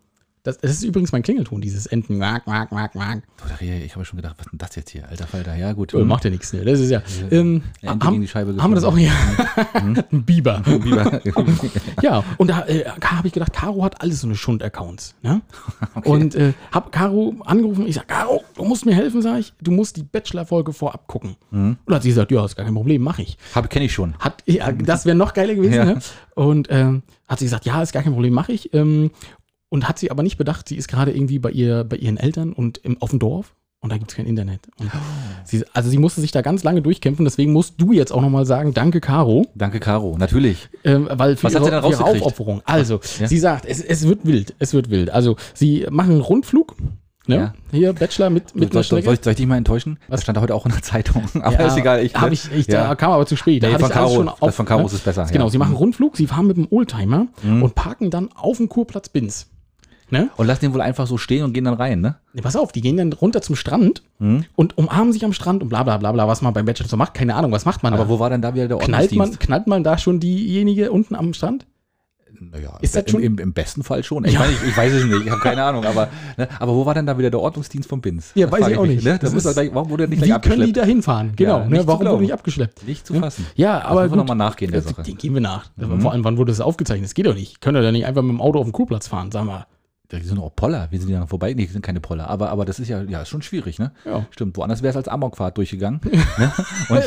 das, das ist übrigens mein Klingelton, dieses Enten. Mark, mark, mark, mark. Ich habe schon gedacht, was ist denn das jetzt hier? Alter Falter. Ja, gut. Äh, macht ja nichts. Ne? Das ist ja. Ähm, Ente haben, gegen die Scheibe haben wir das auch hier? Mhm. [LAUGHS] Ein Biber. Biber. [LAUGHS] Ja, und da äh, habe ich gedacht, Caro hat alles so eine Schund-Accounts. Ne? [LAUGHS] Und äh, habe Caro angerufen. Ich sage, Caro, du musst mir helfen, sage ich. Du musst die Bachelor-Folge vorab gucken. Mhm. Und hat sie gesagt, ja, ist gar kein Problem, mache ich. Hab, kenn ich schon. Hat, ja, das wäre noch geiler gewesen. Ja. Ne? Und ähm, hat sie gesagt, ja, ist gar kein Problem, mache ich. Ähm, und hat sie aber nicht bedacht, sie ist gerade irgendwie bei, ihr, bei ihren Eltern und im, auf dem Dorf. Und da gibt es kein Internet. Oh. sie, also sie musste sich da ganz lange durchkämpfen. Deswegen musst du jetzt auch nochmal sagen, danke Caro. Danke, Caro. Natürlich. Ähm, weil für Was hat ihre, sie denn ihre? Aufopferung. Also, Ja. sie sagt, es, es wird wild. Es wird wild. Also, sie machen einen Rundflug. Ne? Ja. Hier, Bachelor mit, mit Soll, einer soll, soll ich dich mal enttäuschen? Was? Das stand heute auch in der Zeitung. [LAUGHS] Aber Ja, ist egal. Ich, hab ich, ich ja. da kam aber zu spät. Da Nee, von das auf, von Caro ne? ist es besser, Genau, ja. sie machen einen Rundflug, sie fahren mit dem Oldtimer Mhm. und parken dann auf dem Kurplatz Binz. Ne? Und lass den wohl einfach so stehen und gehen dann rein, ne? Nee, pass auf, die gehen dann runter zum Strand Mhm. und umarmen sich am Strand und bla bla bla bla, was man beim Bachelor so macht. Keine Ahnung, was macht man Aber da? wo war denn da wieder der knallt man, knallt man da schon diejenige unten am Strand? Naja, Ist das im, schon- im, im besten Fall schon. Ich, Ja. meine, ich, ich weiß es nicht, ich habe keine Ahnung. Aber, ne, aber wo war denn da wieder der Ordnungsdienst vom Bins? Ja, Das weiß ich auch nicht. Ne? Das Das ist- gleich, warum wurde der nicht Wie gleich können die abgeschleppt? da hinfahren? Genau, nicht ne? warum wurde nicht abgeschleppt? Nicht zu Ja. fassen. Ja, aber müssen wir gut. noch mal nachgehen der Sache. Den gehen wir nach. Vor allem, wann wurde das aufgezeichnet? Das geht doch nicht. Können wir da nicht einfach mit dem Auto auf den Kurplatz fahren, sagen wir. Die sind auch Poller. Wir sind ja noch vorbei. Nee, die sind keine Poller. Aber, aber das ist ja, ja, ist schon schwierig, ne? Ja. Stimmt. Woanders wäre es als Amokfahrt durchgegangen. [LAUGHS] ne?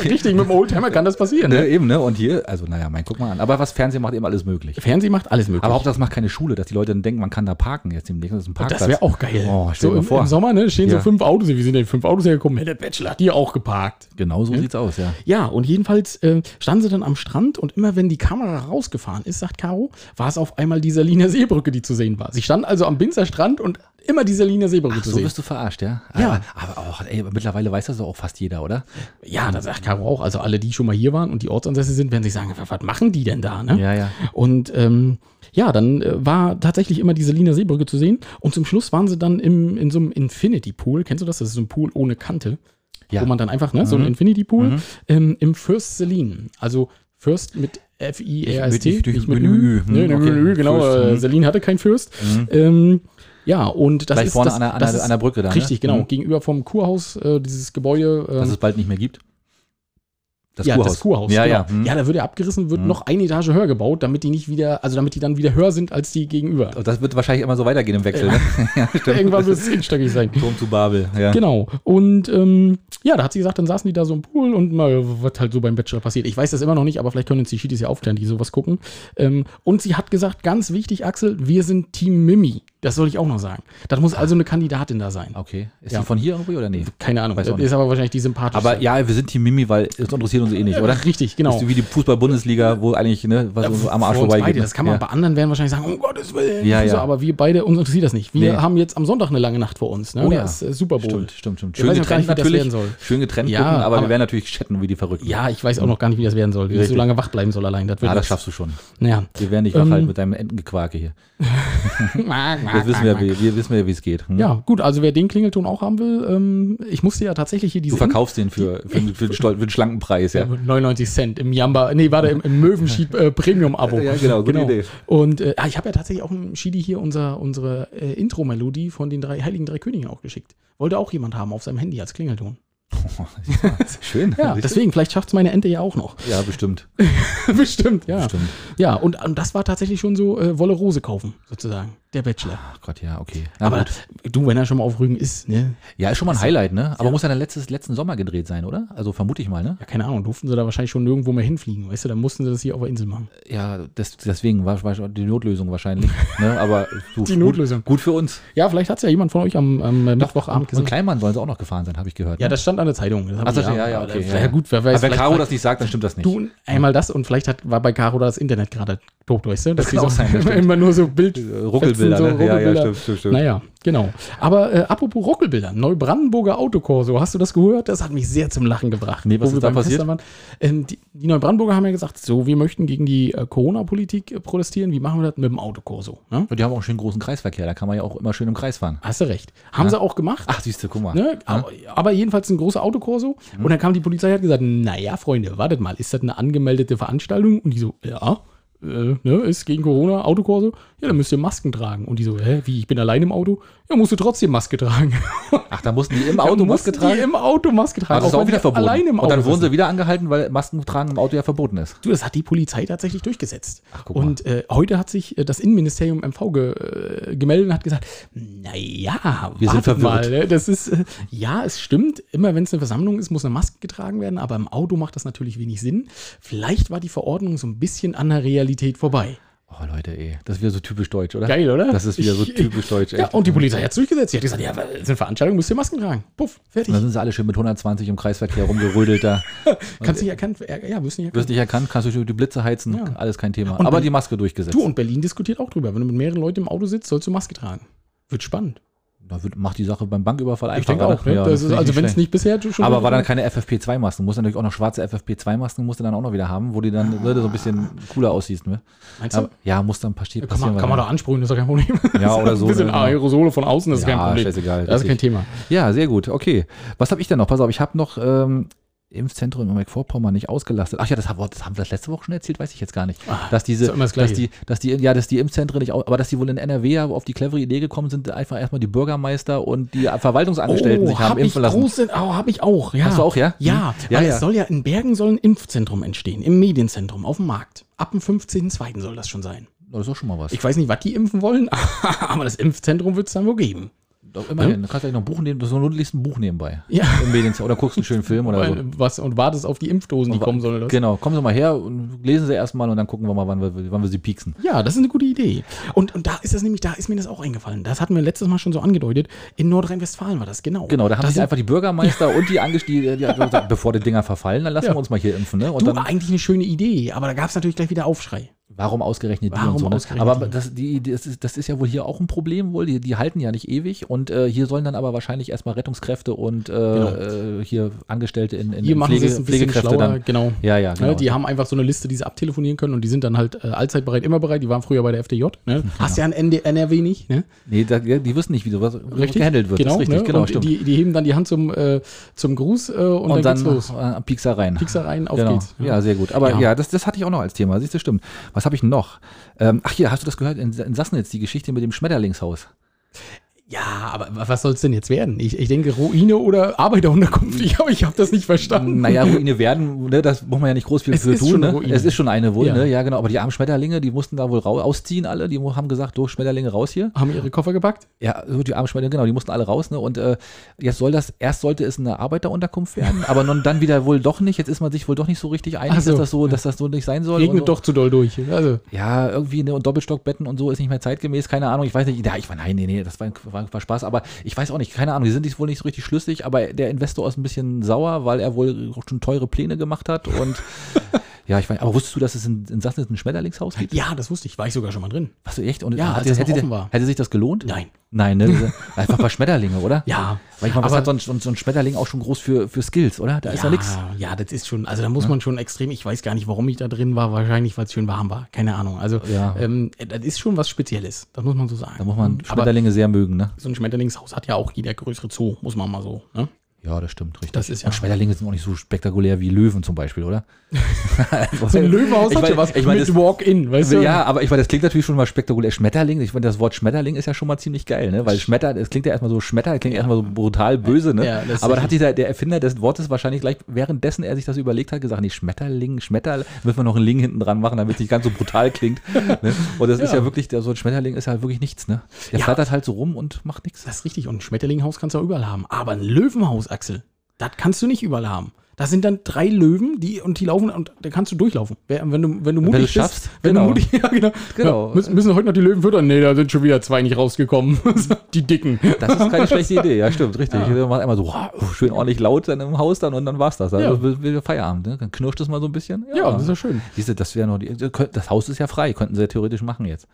Richtig, mit dem Oldtimer kann das passieren. ne, Ne? eben, ne? Und hier, also naja, mein, guck mal an. Aber was Fernsehen macht eben alles möglich. Fernsehen macht alles möglich. Aber Hauptsache, das macht keine Schule, dass die Leute dann denken, man kann da parken jetzt demnächst. Das ist ein Parkplatz. das wäre auch geil. Oh, stell so im, vor. im Sommer ne, stehen Ja. so fünf Autos. Wie sind denn fünf Autos hergekommen? Ja, der Bachelor hat die auch geparkt. Genau so sieht's aus, ja. Ja, und jedenfalls äh, standen sie dann am Strand und immer wenn die Kamera rausgefahren ist, sagt Caro, war es auf einmal die Saliner Seebrücke, die zu sehen war. Sie standen also am Binzer Strand und immer die Saliner Seebrücke Ach, zu so sehen. wirst du verarscht, ja? Ja. Aber, aber auch, ey, mittlerweile weiß das auch fast jeder, oder? Ja, da sagt Caro auch, also alle, die schon mal hier waren und die Ortsansässige sind, werden sich sagen, was machen die denn da? Ne? Ja, ja. Und ähm, ja, dann äh, war tatsächlich immer diese Saliner Seebrücke zu sehen und zum Schluss waren sie dann im, in so einem Infinity Pool. Kennst du das? Das ist so ein Pool ohne Kante. Ja. Wo man dann einfach, ne, so ein Infinity Pool ähm, im First Celine. Also First mit F-I-R-S-T, Mit- nicht mit- Ü. Ü. Nee, Hm, nee, okay. mit Ü, genau. First, äh, hm. Celine hatte kein First. Ähm, ja, und das Gleich ist vorne das, an der- an das der- ist, an der Brücke da, ne? Richtig, genau. Mhm. Gegenüber vom Kurhaus, äh, dieses Gebäude. ähm, Dass es bald nicht mehr gibt. Das ja, das Kurhaus. Ja, genau. ja. hm. ja, da wird er abgerissen, wird noch eine Etage höher gebaut, damit die nicht wieder, also damit die dann wieder höher sind als die gegenüber. Und das wird wahrscheinlich immer so weitergehen im Wechsel, ne? [LAUGHS] ja. Irgendwann wird es zehnstöckig sein. Turm zu Babel, ja. Genau. Und ähm, ja, da hat sie gesagt, dann saßen die da so im Pool und mal, was halt so beim Bachelor passiert. Ich weiß das immer noch nicht, aber vielleicht können uns die Schiedis ja aufklären, die sowas gucken. Ähm, und sie hat gesagt, ganz wichtig, Axel, wir sind Team Mimi. Das soll ich auch noch sagen. Das muss also eine Kandidatin da sein. Okay. Ist Ja. die von hier irgendwie oder nee? Keine Ahnung. Weiß Das ist aber wahrscheinlich die sympathischste. Aber ja, wir sind Team Mimi, weil es interessiert uns eh nicht, oder? Richtig, genau. Ist wie die Fußball-Bundesliga, wo eigentlich, ne, was uns am Arsch vorbeigeht. beide, ne? das kann man ja. bei anderen werden wahrscheinlich sagen, um Gottes Willen. Ja, ja. So, aber wir beide, uns interessiert das nicht. Wir Nee. haben jetzt am Sonntag eine lange Nacht vor uns. Ne? Oh ja. ist, äh, Super Bowl. Stimmt, stimmt, stimmt. Ich Schön getrennt das natürlich. werden soll. Schön getrennt Ja, gucken, aber, aber- wir werden natürlich chatten wie die Verrückten. Ja, ich weiß auch noch gar nicht, wie das werden soll. Wie ich so Richtig. lange wach bleiben soll allein. Das wird Ja, das schaffst du schon. Wir werden dich wach Ähm, halten mit deinem Entengequake hier. [LAUGHS] [LAUGHS] Jetzt wissen wir, wie, wir wissen ja, wie es geht. Hm? Ja, gut, also wer den Klingelton auch haben will, ähm, ich musste ja tatsächlich hier diese. Du verkaufst den für, für, für, den, Stol- für den schlanken Preis, ja. Ja, 99 Cent im Jamba, nee, warte, im, im Möwenschied äh, Premium-Abo. Ja, genau, gute Idee. Und äh, ah, ich habe ja tatsächlich auch im Shidi hier unser, unsere äh, Intro-Melodie von den drei Heiligen Drei Königen auch geschickt. Wollte auch jemand haben auf seinem Handy als Klingelton. [LAUGHS] Schön. Ja, du? deswegen, vielleicht schafft es meine Ente ja auch noch. ja, bestimmt. [LAUGHS] Bestimmt, ja. Bestimmt. Ja, und, und das war tatsächlich schon so äh, Wolle Rose kaufen, sozusagen. Der Bachelor. Ach Gott, ja, okay. Na Aber gut. du, wenn er schon mal auf Rügen ist, ne? Ja, ist schon mal ein Highlight, ne? Aber Ja. muss ja dann letztes, letzten Sommer gedreht sein, oder? Also vermute ich mal, ne? Ja, keine Ahnung, durften sie da wahrscheinlich schon nirgendwo mehr hinfliegen, weißt du? Dann mussten sie das hier auf der Insel machen. Ja, das, deswegen war, war die Notlösung wahrscheinlich. ne? Aber [LAUGHS] du, Die Notlösung. Gut, gut für uns. Ja, vielleicht hat es ja jemand von euch am, am äh, Mittwochabend Und gesehen. Kleinmann sollen sie auch noch gefahren sein, habe ich gehört. Ja, ne? das stand an der Zeitung. Das Ach, das- ja, ja, aber okay, das- ja, Ja, ja. gut, wer weiß. Aber wenn Caro das nicht sagt, dann stimmt das nicht. Du, einmal das und vielleicht hat, war bei Caro das Internet gerade tot, weißt du? Das kann auch sein, das [LAUGHS] immer nur so Bild. Äh, Ruckelbilder, so ne? Ja, ja, stimmt, stimmt, stimmt. Naja, genau. Aber äh, apropos Ruckelbilder, Neubrandenburger Autokorso, hast du das gehört? Das hat mich sehr zum Lachen gebracht. Nee, was ist da passiert? Ähm, die, die Neubrandenburger haben ja gesagt, so, wir möchten gegen die äh, Corona-Politik äh, protestieren. Wie machen wir das mit dem Autokorso? Ne? Und die haben auch einen schönen großen Kreisverkehr, da kann man ja auch immer schön im Kreis fahren. Hast du recht. Haben sie auch gemacht. Ach, siehst du, guck mal. Ne? Aber, aber jedenfalls ein großer Autokorso. Mhm. Und dann kam die Polizei und hat gesagt, naja, Freunde, wartet mal, ist das eine angemeldete Veranstaltung? Und die so, ja, äh, ne, ist gegen Corona, Autokorso. Ja, dann müsst ihr Masken tragen. Und die so, hä, wie, ich bin allein im Auto? Ja, musst du trotzdem Maske tragen. [LAUGHS] Ach, da mussten die im Auto Maske Die tragen? im Auto Maske tragen. Aber das ist auch wieder die verboten. Allein im Auto Und dann wurden sie wieder angehalten, weil Masken tragen im Auto ja verboten ist. Du, das hat die Polizei tatsächlich durchgesetzt. Ach, guck mal. und äh, heute hat sich äh, das Innenministerium MV ge, äh, gemeldet und hat gesagt, naja, Wir sind wartet mal. verwirrt. Ne? Das ist, äh, ja, es stimmt, immer wenn es eine Versammlung ist, muss eine Maske getragen werden, aber im Auto macht das natürlich wenig Sinn. Vielleicht war die Verordnung so ein bisschen an der Realität vorbei. Oh, Leute, ey. Das ist wieder so typisch deutsch, oder? Geil, oder? Das ist wieder so Ich- typisch deutsch, Ja, echt. und die Polizei hat es durchgesetzt. Sie hat gesagt, ja, weil es ist eine Veranstaltung, müsst ihr Masken tragen. Puff, fertig. Und dann sind sie alle schön mit 120 im Kreisverkehr rumgerödelt da. [LAUGHS] Kannst nicht erkannt, ja, wirst nicht Wirst erkannt. nicht erkannt, kannst du die Blitze heizen, Ja. alles kein Thema. Und Aber wenn- die Maske durchgesetzt. Du, und Berlin diskutiert auch drüber. Wenn du mit mehreren Leuten im Auto sitzt, sollst du Maske tragen. Wird spannend. Da wird, macht die Sache beim Banküberfall Ich einfacher. denke auch. Ne? Ja, das finde ist, ich also wenn es nicht bisher schon Aber war dann keine FFP2-Masken. Muss natürlich auch noch schwarze FFP2-Masken, musst du dann auch noch wieder haben, wo die dann ne, so ein bisschen cooler aussiehst. Ne? Meinst du? Aber, ja, muss dann passieren. Kann man, kann man da ansprühen, das ist doch kein Problem. Ja, [LAUGHS] oder so, Ein bisschen ne? Aerosole von außen, das ist Ja, kein Problem. scheißegal, Das ist kein. Thema. Ja, sehr gut. Okay. Was habe ich denn noch? Pass auf, ich habe noch ähm, Impfzentrum in Mecklenburg-Vorpommern nicht ausgelastet. Ach ja, das, haben- das haben wir das letzte Woche schon erzählt, weiß ich jetzt gar nicht. dass diese, das dass die, dass die, ja, dass die Impfzentren nicht, aber dass die wohl in NRW ja auf die clevere Idee gekommen sind, einfach erstmal die Bürgermeister und die Verwaltungsangestellten sich haben Oh, hab impfen lassen. große, oh, hab ich auch, ja. Hast du auch, ja? Ja, Hm. Ja, weil ja. es soll ja in Bergen soll ein Impfzentrum entstehen, im Medienzentrum, auf dem Markt. Ab dem 15.02. soll das schon sein. Das ist doch schon mal was. Ich weiß nicht, was die impfen wollen, [LAUGHS] aber das Impfzentrum wird es dann wohl geben. Doch, immerhin. Du kannst gleich noch ein Buch nehmen, nur liest ein Buch nebenbei. Ja. Im. Oder guckst einen schönen Film oder so. Was, und wartest auf die Impfdosen, die kommen sollen. Genau, kommen Sie mal her und lesen Sie erstmal und dann gucken wir mal, wann wir, wann wir sie pieksen. Ja, das ist eine gute Idee. Und, und da ist das nämlich, da ist mir das auch eingefallen. Das hatten wir letztes Mal schon so angedeutet. In Nordrhein-Westfalen war das, genau. Genau, da haben das sich einfach die Bürgermeister [LAUGHS] und die Angestellten, die, die, bevor die Dinger verfallen, dann lassen Ja. wir uns mal hier impfen. Ne? Und du, dann, eigentlich eine schöne Idee, aber da gab es natürlich gleich wieder Aufschrei. Warum ausgerechnet die Warum und so. Ne? ausgerechnet Aber das, die, das, ist, das ist ja wohl hier auch ein Problem wohl. Die, die halten ja nicht ewig und äh, hier sollen dann aber wahrscheinlich erstmal Rettungskräfte und äh, äh, hier Angestellte in, in Hier in machen sie es ein Pflegekräfte schlauer, dann. genau. Ja, ja, genau. Ne, die haben einfach so eine Liste, die sie abtelefonieren können und die sind dann halt äh, allzeit bereit, immer bereit. Die waren früher bei der FDJ. Ne? Hast ja ein ND NRW nicht. Ne? nee, da, ja, die wissen nicht, wie sowas Richtig? gehandelt wird. Genau, richtig, ne? genau, und stimmt. Die, die heben dann die Hand zum, äh, zum Gruß äh, und, und dann, dann, geht's los. Piekser rein. Piekser rein, auf genau. geht's. Ja. sehr gut. Aber ja, Ja. das, das hatte ich auch noch als Thema. Siehst du, stimmt. Was habe ich noch? Ähm, ach hier, hast du das gehört? In, in Sassnitz, die Geschichte mit dem Schmetterlingshaus. Ja, aber was soll es denn jetzt werden? Ich, ich denke Ruine oder Arbeiterunterkunft. [LAUGHS] Ich habe ich hab das nicht verstanden. Naja, Ruine werden, ne, das muss man ja nicht groß viel Es für ist tun. schon Ne? Es ist schon eine wohl, Ja. ne? Ja, genau. Aber die armen Schmetterlinge, die mussten da wohl rau ausziehen alle. Die haben gesagt, du Schmetterlinge raus hier. Haben ihre Koffer gepackt? Ja, so die armen Schmetterlinge, genau, die mussten alle raus. Ne? Und äh, jetzt soll das, erst sollte es eine Arbeiterunterkunft werden, aber nun, dann wieder wohl doch nicht. Jetzt ist man sich wohl doch nicht so richtig einig, so, dass, das so, ja. dass das so nicht sein soll. Regnet so. doch zu doll durch. Also, Ja, irgendwie, ne, und Doppelstockbetten und so ist nicht mehr zeitgemäß, keine Ahnung, ich weiß nicht, ja, ich war, nein, nee, nee, das war, war, war Spaß, aber ich weiß auch nicht, keine Ahnung, die sind sich wohl nicht so richtig schlüssig, aber der Investor ist ein bisschen sauer, weil er wohl schon teure Pläne gemacht hat und [LAUGHS] ja, ich weiß, aber wusstest du, dass es in, in Sassnitz ein Schmetterlingshaus gibt? ja, das wusste ich. War ich sogar schon mal drin. Was du echt? Und Ja, hat, als das hätte, war. hätte sich das gelohnt? Nein. Nein, ne? Einfach bei Schmetterlinge, oder? Ja. Weil ich meine, was aber- hat so ein, so ein- Schmetterling auch schon groß für, für Skills, oder? Da ist ja nichts. Ja, das ist schon, also da muss man schon extrem, ich weiß gar nicht, warum ich da drin war, wahrscheinlich, weil es schön warm war. Keine Ahnung. Also, Ja. ähm, das ist schon was Spezielles. Das muss man so sagen. Da muss man Aber Schmetterlinge sehr mögen, ne? so ein Schmetterlingshaus hat ja auch jeder größere Zoo, muss man mal so. Ne? Ja, das stimmt, richtig. Das ist ja- Und Schmetterlinge sind auch nicht so spektakulär wie Löwen zum Beispiel, oder? [LAUGHS] So ein Löwenhaus Ich hat ja was ich mein, mit Walk-In, weißt du? Ja, aber ich meine, das klingt natürlich schon mal spektakulär. Schmetterling, ich meine, das Wort Schmetterling ist ja schon mal ziemlich geil, ne? Weil Schmetter, das klingt ja erstmal so Schmetter, das klingt erstmal so brutal böse, ne? Ja, das aber da hat dieser, der Erfinder des Wortes wahrscheinlich gleich, währenddessen er sich das überlegt hat, gesagt, nee, Schmetterling, Schmetter, müssen wir noch einen Ling hinten dran machen, damit es nicht ganz so brutal klingt. [LAUGHS] ne? Und das ist Ja. ja wirklich, der, so ein Schmetterling ist halt wirklich nichts, ne? Der Ja. flattert halt so rum und macht nichts. Das ist richtig. Und ein Schmetterlinghaus kannst du auch überall haben. Aber ein Löwenhaus, Axel, das kannst du nicht überall haben. Das sind dann drei Löwen, die und die laufen und da kannst du durchlaufen. Wenn du, wenn du mutig du bist, schaffst, wenn genau. du mutig, [LAUGHS] ja, genau. Genau. Ja, müssen, müssen heute noch die Löwen füttern? Nee, da sind schon wieder zwei nicht rausgekommen. [LAUGHS] die dicken. Das ist keine schlechte Idee, ja, stimmt, richtig. Ja. Ja. Macht einmal so wow, schön ordentlich laut dann im Haus dann und dann war's das. Also Ja. wird Feierabend, ne? Dann knirscht es mal so ein bisschen. Ja, das ist ja schön. Siehst du, das wäre noch die, das Haus ist ja frei, könnten sie ja theoretisch machen jetzt.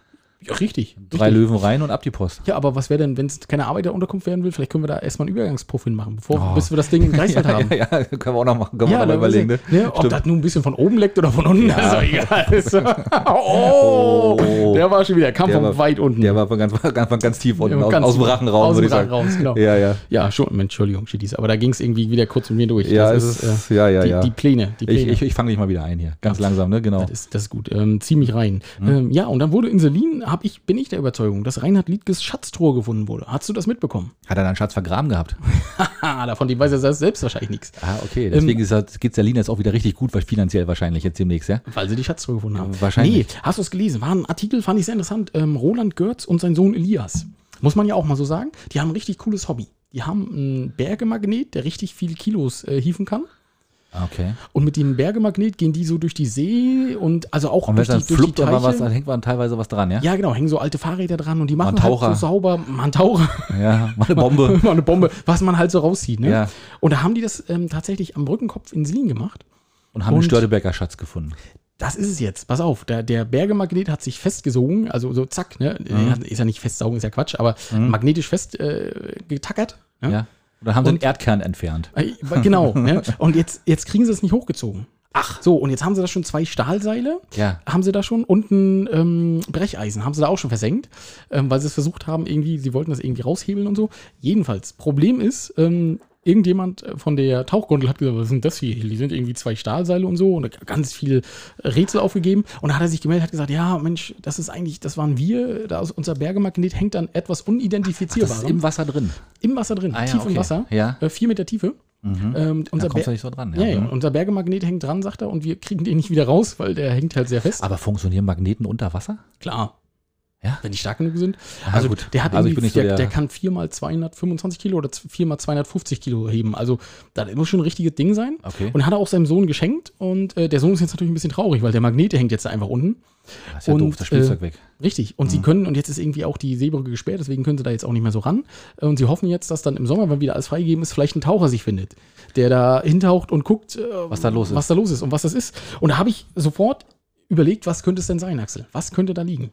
Ja, richtig. Drei richtig. Löwen rein und ab die Post. Ja, aber was wäre denn, wenn es keine Arbeiterunterkunft werden will? Vielleicht können wir da erstmal einen Übergangspuff hinmachen, bevor, Oh. bis wir das Ding in Greifswald [LAUGHS] haben. ja, ja, können wir auch noch machen, können wir auch noch überlegen. Ne? ne, ob das nun ein bisschen von oben leckt oder von unten, Ja. ist doch egal. [LAUGHS] Ist oh, Oh. der war schon wieder, kam Der von war- weit unten. Der war von ganz, [LAUGHS] von ganz tief unten, Ja, aus, ganz aus dem tief. Rachenraum, Aus würde dem ich sagen. Rachen raus, genau. Ja, ja. Ja, schon, Entschuldigung, Schiedis, aber da ging es irgendwie wieder kurz mit mir durch. Ja, das ist, ist, ja, ja, die, ja. die Pläne. Die Pläne. ich ich, ich fange dich mal wieder ein hier. Ganz langsam, ne? Genau. das, ist, das ist gut. Ähm, zieh mich rein. Mhm. Ähm, ja, und dann wurde in Selin, hab ich, bin ich der Überzeugung, dass Reinhard Liedges Schatztruhe gefunden wurde. Hast du das mitbekommen? Hat er deinen Schatz vergraben gehabt? Haha, [LAUGHS] davon die weiß er selbst wahrscheinlich nichts. Ah, okay. Ähm, Deswegen ist geht es der Lina jetzt auch wieder richtig gut, weil finanziell wahrscheinlich jetzt demnächst, ja? Weil sie die Schatztruhe gefunden haben. Wahrscheinlich. Nee, hast du es gelesen? War ein Artikel, fand ich sehr interessant. Ähm, Roland Görz und sein Sohn Elias. Muss man ja auch mal so sagen. Die haben ein richtig cooles Hobby. Die haben einen Bergemagnet, der richtig viele Kilos äh, hieven kann. Okay. Und mit dem Bergemagnet gehen die so durch die See und also auch Und durch es die, dann durch die dann, war was, Teiche. dann hängt man teilweise was dran, ja? Ja, genau, hängen so alte Fahrräder dran und die machen Mal halt so sauber, mal ein Taucher, Ja, [LAUGHS] mal eine Bombe. [LAUGHS] mal eine Bombe, was man halt so rauszieht. Ne? Ja. Und da haben die das ähm, tatsächlich am Brückenkopf in Selin gemacht. Und haben den Und- Störteberger Schatz gefunden. Das ist es jetzt. Pass auf, der, der Bergemagnet hat sich festgesogen, also so zack, ne? Mhm. Ist ja nicht festsaugen, ist ja Quatsch, aber magnetisch fest äh, getackert. Ja. Ja? Dann haben sie Und- den Erdkern entfernt. Äh, Genau. [LAUGHS] ne? Und jetzt, jetzt kriegen sie es nicht hochgezogen. Ach. So, und jetzt haben sie da schon zwei Stahlseile. Ja. Haben sie da schon und ein ähm, Brecheisen haben sie da auch schon versenkt, ähm, weil sie es versucht haben, irgendwie, sie wollten das irgendwie raushebeln und so. Jedenfalls, Problem ist, ähm, irgendjemand von der Tauchgondel hat gesagt, was sind das hier? Die sind irgendwie zwei Stahlseile und so und ganz viel Rätsel aufgegeben. Und da hat er sich gemeldet, hat gesagt, ja, Mensch, das ist eigentlich, das waren wir, da unser Bergemagnet hängt dann etwas Das unidentifizierbar ist im Wasser drin. im Wasser drin, Ah ja, tief okay. im Wasser, Ja. äh, vier Meter Tiefe. Ähm, Da unser, kommst du Ber nicht so dran. ja, ja, Mhm. unser Bergemagnet hängt dran, sagt er, und wir kriegen den nicht wieder raus, weil der hängt halt sehr fest. Aber funktionieren Magneten unter Wasser? Klar. Ja? Wenn die stark genug sind. Also gut. der hat Also irgendwie, so der, der- der kann 4 mal 225 Kilo oder 4 mal 250 Kilo heben. Also das muss schon ein richtiges Ding sein. Okay. Und hat er auch seinem Sohn geschenkt. Und äh, der Sohn ist jetzt natürlich ein bisschen traurig, weil der Magnet, der hängt jetzt da einfach unten. Das ist ja und, doof, das Spielzeug äh, weg. Richtig. Und sie können, und jetzt ist irgendwie auch die Seebrücke gesperrt, deswegen können sie da jetzt auch nicht mehr so ran. Und sie hoffen jetzt, dass dann im Sommer, wenn wieder alles freigegeben ist, vielleicht ein Taucher sich findet, der da hintaucht und guckt, äh, Was da los ist. Was da los ist und was das ist. Und da habe ich sofort überlegt, was könnte es denn sein, Axel? Was könnte da liegen?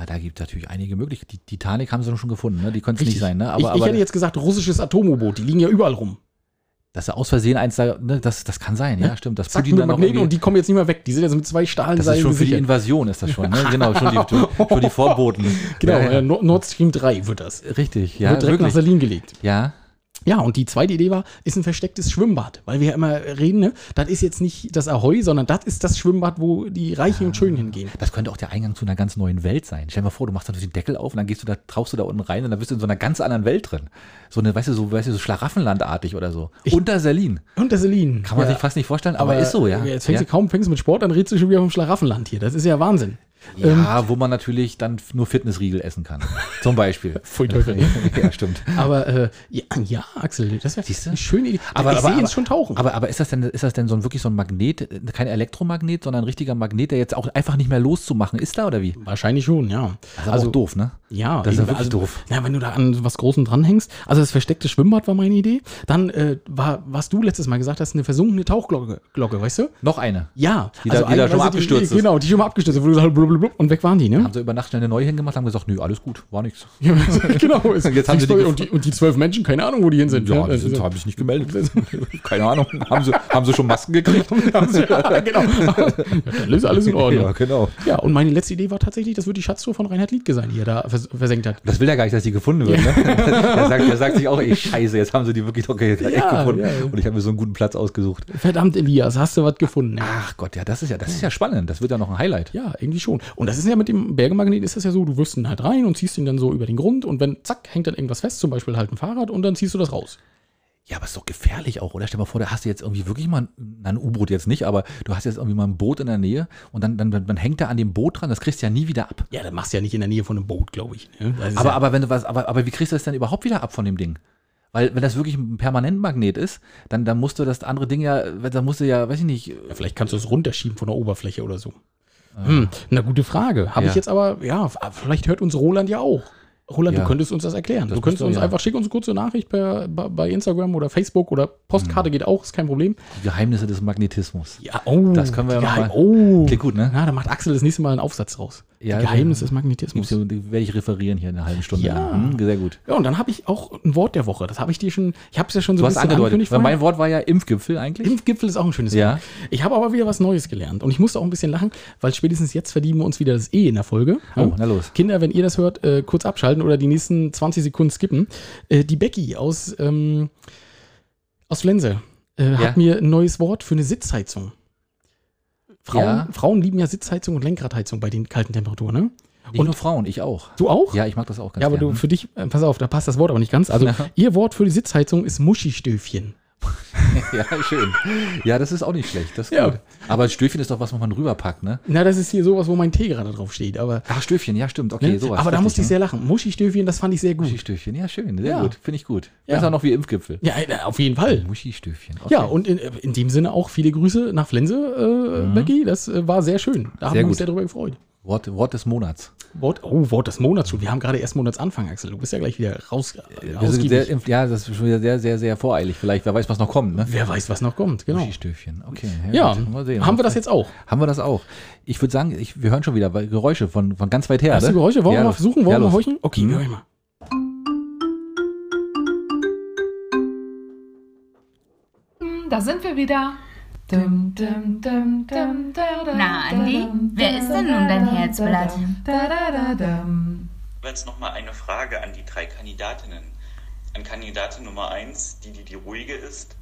Na, da gibt es natürlich einige Möglichkeiten. Die Titanic haben sie schon gefunden, ne? Die könnte es nicht sein, ne? ich, Aber, ich aber hätte jetzt gesagt, russisches Atom-U-Boot, die liegen ja überall rum. dass er aus Versehen eins da, ne? Das, das kann sein, ja, stimmt. Das Zack, Putin dann noch irgendwie- und die kommen jetzt nicht mehr weg. Die sind jetzt mit zwei das Stahlseilen ist schon für die. Invasion, ist das schon, ne? [LAUGHS] Genau, schon die, schon die Vorboten. Genau, ja, äh, ja. Nord Nord Stream 3 wird das. Richtig, ja, wird direkt nach wirklich. Berlin gelegt. Ja, Ja, und die zweite Idee war, ist ein verstecktes Schwimmbad. Weil wir ja immer reden, ne? das ist jetzt nicht das Ahoi, sondern das ist das Schwimmbad, wo die Reichen und Schönen hingehen. das könnte auch der Eingang zu einer ganz neuen Welt sein. Stell dir mal vor, du machst dann den Deckel auf und dann gehst du da, tauchst du da unten rein und dann bist du in so einer ganz anderen Welt drin. So eine, weißt du, so, weißt du, so Schlaraffenlandartig oder so. Unter Berlin. Und der Selin. Kann man ja. sich fast nicht vorstellen, aber, ist so, ja. Jetzt fängst ja. du kaum fängst mit Sport, dann redest du schon wieder vom Schlaraffenland hier. Das ist ja Wahnsinn. Ja, wo man natürlich dann nur Fitnessriegel essen kann. Zum Beispiel. [LAUGHS] Pfui Teufel. [LAUGHS] ja, stimmt. Aber äh, ja, ja, Axel, das wäre eine schöne Idee. Aber- ich aber- sehe jetzt schon tauchen. Aber, aber ist das denn, ist das denn so ein wirklich so ein Magnet, kein Elektromagnet, sondern ein richtiger Magnet, der jetzt auch einfach nicht mehr loszumachen ist da oder wie? Wahrscheinlich schon, ja. Das ist aber auch doof, ne? Ja, Das ist ja wirklich also, doof. Ja, wenn du da an was Großem dranhängst. Also das versteckte Schwimmbad war meine Idee. Dann äh, war, was du letztes Mal gesagt hast, eine versunkene Tauchglocke, Glocke, weißt du? Noch eine. Ja. Die da- die da schon mal abgestürzt ist. Genau, die schon mal abgestürzt ist, wo du gesagt blub, und weg waren die, ne? Haben sie über Nacht schnell eine neue hingemacht, haben gesagt, nö, alles gut, war nichts. [LAUGHS] Ja, genau. [LAUGHS] Jetzt haben sie die und, die, und die zwölf Menschen, keine Ahnung, wo die hin sind. Ja, ne? die Das sind, ist- habe ich nicht gemeldet. [LAUGHS] Keine Ahnung. Haben sie, haben sie schon Masken gekriegt? ja, genau. Ja, dann ist alles in Ordnung. Ja, genau. Ja, und meine letzte Idee war tatsächlich, das wird die Schatztruhe von Reinhard Liedke sein, die er da vers versenkt hat. Das will er gar nicht, dass die gefunden wird. Ne? er, sagt, er sagt sich auch, ey, scheiße, jetzt haben sie die wirklich doch echt Ja, gefunden. ja. Und ich habe mir so einen guten Platz ausgesucht. Verdammt, Elias, hast du was gefunden? Ja. Ach Gott, ja, das ist ja, das ist ja spannend. Das wird ja noch ein Highlight. Ja, irgendwie schon. Und das ist ja mit dem Bergemagnet ist das ja so, du wirfst ihn halt rein und ziehst ihn dann so über den Grund und wenn, zack, hängt dann irgendwas fest, zum Beispiel halt ein Fahrrad und dann ziehst du das raus. Ja, aber ist doch gefährlich auch, oder? Stell dir mal vor, da hast du jetzt irgendwie wirklich mal ein, ein U-Boot jetzt nicht, aber du hast jetzt irgendwie mal ein Boot in der Nähe und dann, dann, dann hängt er an dem Boot dran, das kriegst du ja nie wieder ab. Ja, dann machst du ja nicht in der Nähe von einem Boot, glaube ich. Ne? Aber, ja, aber wenn du was, aber, aber wie kriegst du das denn überhaupt wieder ab von dem Ding? Weil wenn das wirklich ein Permanentmagnet ist, dann, dann musst du das andere Ding ja, dann musst du ja, weiß ich nicht, ja, vielleicht kannst du es runterschieben von der Oberfläche oder so. Hm, na gute Frage. Habe Ja. ich jetzt aber, ja, f- vielleicht hört uns Roland ja auch. Roland, Ja. du könntest uns das erklären. Das du könntest uns ja. einfach, schick uns eine kurze Nachricht per, bei, Instagram oder Facebook oder Postkarte geht auch, ist kein Problem. die Geheimnisse des Magnetismus. Ja, oh. Das können wir ja mal- Oh. Klingt gut, ne? Na, da macht Axel das nächste Mal einen Aufsatz raus. Ja, die Geheimnisse des Magnetismus. Werde ich referieren hier in einer halben Stunde. Ja. Hm, sehr gut. Ja, und dann habe ich auch ein Wort der Woche. Das habe ich dir schon, ich habe es ja schon so Du ein bisschen angedeutet. angekündigt Weil mein Wort war ja Impfgipfel eigentlich. Impfgipfel ist auch ein schönes Ja. Wort. Ich habe aber wieder was Neues gelernt. Und ich musste auch ein bisschen lachen, weil spätestens jetzt verdienen wir uns wieder das E in der Folge. Oh, na los. Kinder, wenn ihr das hört, äh, kurz abschalten oder die nächsten 20 Sekunden skippen. Äh, die Becky aus, ähm, aus Flense äh, Ja. hat mir ein neues Wort für eine Sitzheizung. Frauen, Ja. Frauen lieben ja Sitzheizung und Lenkradheizung bei den kalten Temperaturen, ne? Nicht Und- nur Frauen, ich auch. Du auch? Ja, ich mag das auch ganz Ja, aber du, gerne. für dich, äh, pass auf, da passt das Wort aber nicht ganz. Also, Ja. [LAUGHS] ihr Wort für die Sitzheizung ist Muschistöfchen. [LAUGHS] Ja, schön. Ja, das ist auch nicht schlecht. Das ist Ja. gut. Aber Stöfchen ist doch was, was man rüberpackt, ne? Na, das ist hier sowas, wo mein Tee gerade drauf steht. Aber, Ach, Stöfchen, ja, stimmt. Okay, ne? sowas. aber da musste ich ne? sehr lachen. Muschistöfchen, das fand ich sehr gut. Muschi-Stöfchen, ja, schön. Sehr Ja. gut. Finde ich gut. Ja. Besser noch wie Impfgipfel. Ja, äh, auf jeden Fall. Muschi-Stöfchen. Okay. Ja, und in, in dem Sinne auch viele Grüße nach Flense, äh, Becky. Das äh, war sehr schön. Da haben wir uns sehr drüber gefreut. Wort, Wort des Monats. Wort, oh, Wort des Monats schon. Wir haben gerade erst Monatsanfang, Axel. Du bist ja gleich wieder raus. Äh, Wir sind ausgiebig. sehr, ja, das ist schon wieder sehr, sehr, sehr voreilig. Vielleicht, wer weiß, was noch kommt, ne? Wer weiß, was noch kommt. Genau. Muschi-Stöfchen. Okay. Ja. Mal sehen. haben wir das jetzt auch? Haben wir das auch? Ich würde sagen, ich, wir hören schon wieder Geräusche von, von ganz weit her. Hast ne? du Geräusche? Wollen Ja, wir mal versuchen? Wollen Ja, wir mal horchen? Okay, Mhm. hör ich mal. Da sind wir wieder. Dum, dum, dum, dum, da, da, Na, da, Andi, wer ist denn nun dein Herzblatt? Da, da, da, dum. Jetzt nochmal eine Frage an die drei Kandidatinnen. An Kandidatin Nummer 1, die, die die ruhige ist.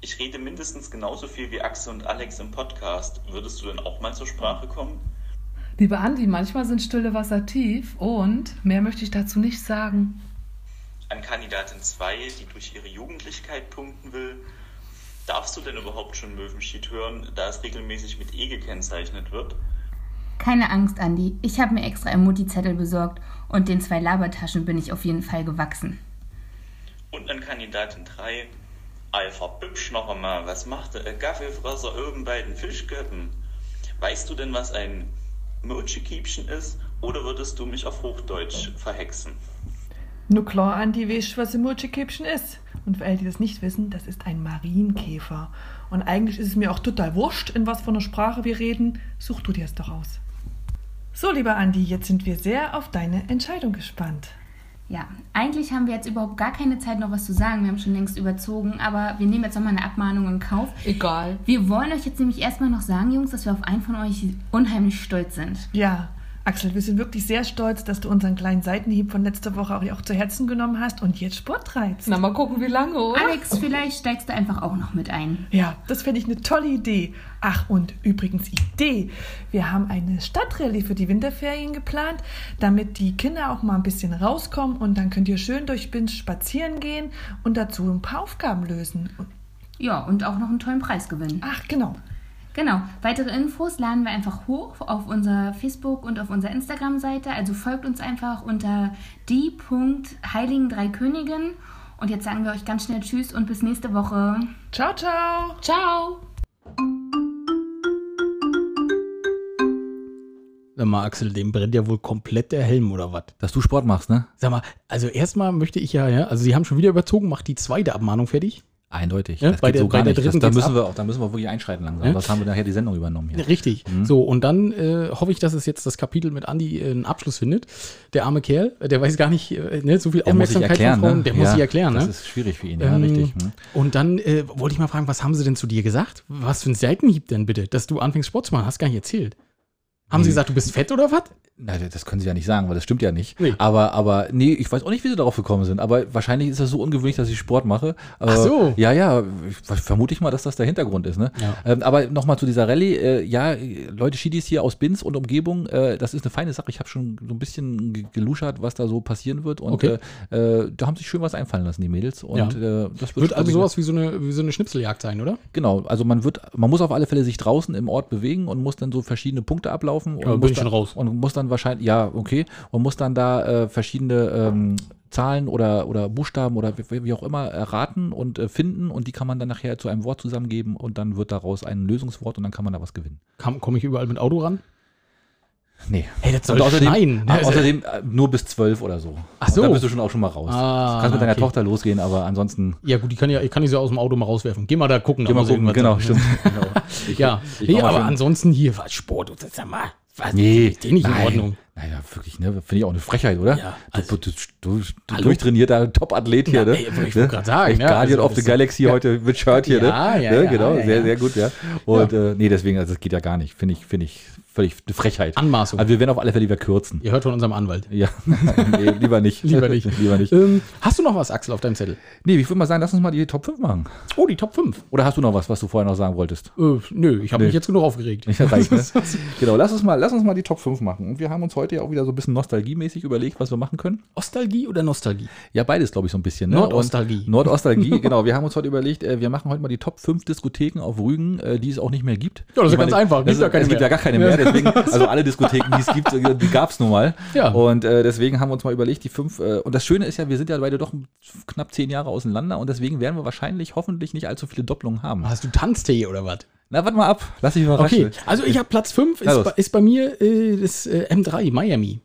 Ich rede mindestens genauso viel wie Axel und Alex im Podcast. Würdest du denn auch mal zur Sprache kommen? Liebe Andi, manchmal sind stille Wasser tief und mehr möchte ich dazu nicht sagen. An Kandidatin 2, die durch ihre Jugendlichkeit punkten will. Darfst du denn überhaupt schon Möwenschied hören, da es regelmäßig mit E gekennzeichnet wird? Keine Angst, Andi. Ich habe mir extra Emoji-Zettel besorgt und den zwei Labertaschen bin ich auf jeden Fall gewachsen. Und an Kandidatin 3, Alpha Bübsch noch einmal, was macht der Gaffelfresser oben bei den Fischköppen? Weißt du denn, was ein Mochi-Kiebchen ist? Oder würdest du mich auf Hochdeutsch verhexen? Nur klar, Andi, weißt was ein Murchikippchen ist. Und für alle, die das nicht wissen, das ist ein Marienkäfer. Und eigentlich ist es mir auch total wurscht, in was für einer Sprache wir reden. Such du dir es doch aus. So, lieber Andi, jetzt sind wir sehr auf deine Entscheidung gespannt. Ja, eigentlich haben wir jetzt überhaupt gar keine Zeit, noch was zu sagen. Wir haben schon längst überzogen, aber wir nehmen jetzt nochmal eine Abmahnung in Kauf. Egal. Wir wollen euch jetzt nämlich erstmal noch sagen, Jungs, dass wir auf einen von euch unheimlich stolz sind. Ja, Axel, wir sind wirklich sehr stolz, dass du unseren kleinen Seitenhieb von letzter Woche auch, auch zu Herzen genommen hast und jetzt Sport treibst. Na, mal gucken, wie lange, oder? Alex, vielleicht steigst du einfach auch noch mit ein. Ja, das finde ich eine tolle Idee. Ach, und übrigens Idee. Wir haben eine Stadtrallye für die Winterferien geplant, damit die Kinder auch mal ein bisschen rauskommen und dann könnt ihr schön durch Binz spazieren gehen und dazu ein paar Aufgaben lösen. Ja, und auch noch einen tollen Preis gewinnen. Ach, genau. Genau. Weitere Infos laden wir einfach hoch auf unser Facebook und auf unserer Instagram-Seite. Also folgt uns einfach unter die.heiligen drei Königen. Und jetzt sagen wir euch ganz schnell Tschüss und bis nächste Woche. Ciao, ciao. Ciao. Sag mal, Axel, dem brennt ja wohl komplett der Helm oder was? Dass du Sport machst, ne? Sag mal, also erstmal möchte ich ja, ja, also sie haben schon wieder überzogen, macht die zweite Abmahnung fertig. Eindeutig. Ja, das bei geht der- so gar nicht. Das, da, müssen ab. wir auch, da müssen wir wirklich einschreiten langsam. Ja? Sonst haben wir nachher die Sendung übernommen hier. Richtig. Mhm. So, und dann äh, hoffe ich, dass es jetzt das Kapitel mit Andi äh, einen Abschluss findet. Der arme Kerl, äh, der weiß gar nicht, äh, ne, so viel Der Aufmerksamkeit erklären, von Frauen, ne? der muss Ja, sich erklären, Das ne? ist schwierig für ihn, ja, Ähm, richtig. Hm. Und dann äh, wollte ich mal fragen, was haben sie denn zu dir gesagt? Was für ein Seitenhieb denn bitte, dass du anfängst Sport zu machen? Hast gar nicht erzählt. Haben sie Nee. gesagt, du bist fett oder was? Na, das können sie ja nicht sagen, weil das stimmt ja nicht. Nee. Aber, aber, nee, ich weiß auch nicht, wie sie darauf gekommen sind. Aber wahrscheinlich ist das so ungewöhnlich, dass ich Sport mache. Aber, Ach so. Ja, ja, ich, vermute ich mal, dass das der Hintergrund ist. Ne? Ja. Ähm, aber nochmal zu dieser Rallye. Äh, ja, Leute, Schiedis hier aus Binz und Umgebung, äh, das ist eine feine Sache. Ich habe schon so ein bisschen ge- geluschert, was da so passieren wird. Und Okay. äh, äh, da haben sich schön was einfallen lassen, die Mädels. Und Ja. äh, das wird, Wird also sowas wie so, eine, wie so eine Schnipseljagd sein, oder? Genau, also man wird, man muss auf alle Fälle sich draußen im Ort bewegen und muss dann so verschiedene Punkte ablaufen. Ja, und bin muss ich schon raus. Und muss dann wahrscheinlich, ja, okay, und muss dann da äh, verschiedene ähm, Zahlen oder, oder Buchstaben oder wie, wie auch immer erraten und äh, finden und die kann man dann nachher zu einem Wort zusammengeben und dann wird daraus ein Lösungswort und dann kann man da was gewinnen. Komme ich überall mit Auto ran? Nee. Hey, das soll außerdem, schneien. [LAUGHS] ah, außerdem äh, nur bis zwölf oder so. Ach so. Da bist du schon auch schon mal raus. Ah, du kannst mit deiner okay. Tochter losgehen, aber ansonsten. Ja, gut, die kann ja, ich kann die so aus dem Auto mal rauswerfen. Geh mal da gucken. Geh mal gucken, genau, stimmt. [LAUGHS] Genau. Ich- Ja, ich nee, mach mal aber schön- ansonsten hier, was Sport, und sag mal, was, Nee, ist den nicht in. Ordnung. Naja, wirklich, ne? Finde ich auch eine Frechheit, oder? Ja, also- du, du, du, du durchtrainierter Top-Athlet hier, Na, ne? ey, ich wollte grad sagen, Echt ja, Guardian also of the Galaxy ja. heute mit Shirt hier, Ja, ne? ja, ne? ja, Genau, sehr, sehr gut, ja. Und Äh, nee, deswegen, also das geht ja gar nicht. Finde ich, finde ich völlig eine Frechheit. Anmaßung. Also wir werden auf alle Fälle wieder kürzen. Ihr hört von unserem Anwalt. Ja, [LAUGHS] nee, lieber nicht. [LAUGHS] Lieber nicht. lieber nicht. Ähm, hast du noch was, Axel, auf deinem Zettel? Nee, ich würde mal sagen, lass uns mal die Top 5 machen. Oh, die Top 5. Oder hast du noch was, was du vorher noch sagen wolltest? Äh, nö, ich habe Nee. mich jetzt genug aufgeregt. Reicht, ne? [LAUGHS] genau, lass uns, mal, lass uns mal die Top 5 machen. Und wir haben uns heute ja auch wieder so ein bisschen nostalgiemäßig überlegt, was wir machen können. Ostalgie oder Nostalgie? Ja, beides, glaube ich, so ein bisschen. Ne? Nordostalgie. Und- Nordostalgie, [LAUGHS] genau. Wir haben uns heute überlegt, äh, wir machen heute mal die Top 5 Diskotheken auf Rügen, äh, die es auch nicht mehr gibt. Ja, das ist Ich ganz einfach. Gibt keine es gibt ja gar keine mehr. Deswegen, [LAUGHS] also alle Diskotheken, die es gibt, äh, die gab es nun mal. Ja. Und äh, deswegen haben wir uns mal überlegt, die fünf. Äh, und das Schöne ist ja, wir sind ja beide doch knapp zehn Jahre auseinander und deswegen werden wir wahrscheinlich hoffentlich nicht allzu viele Doppelungen haben. Hast du Tanztee oder was? Na, warte mal ab. Lass dich überraschen. Okay, also ich habe Platz 5, Na ist, bei- ist bei mir äh, das äh, M3, Miami.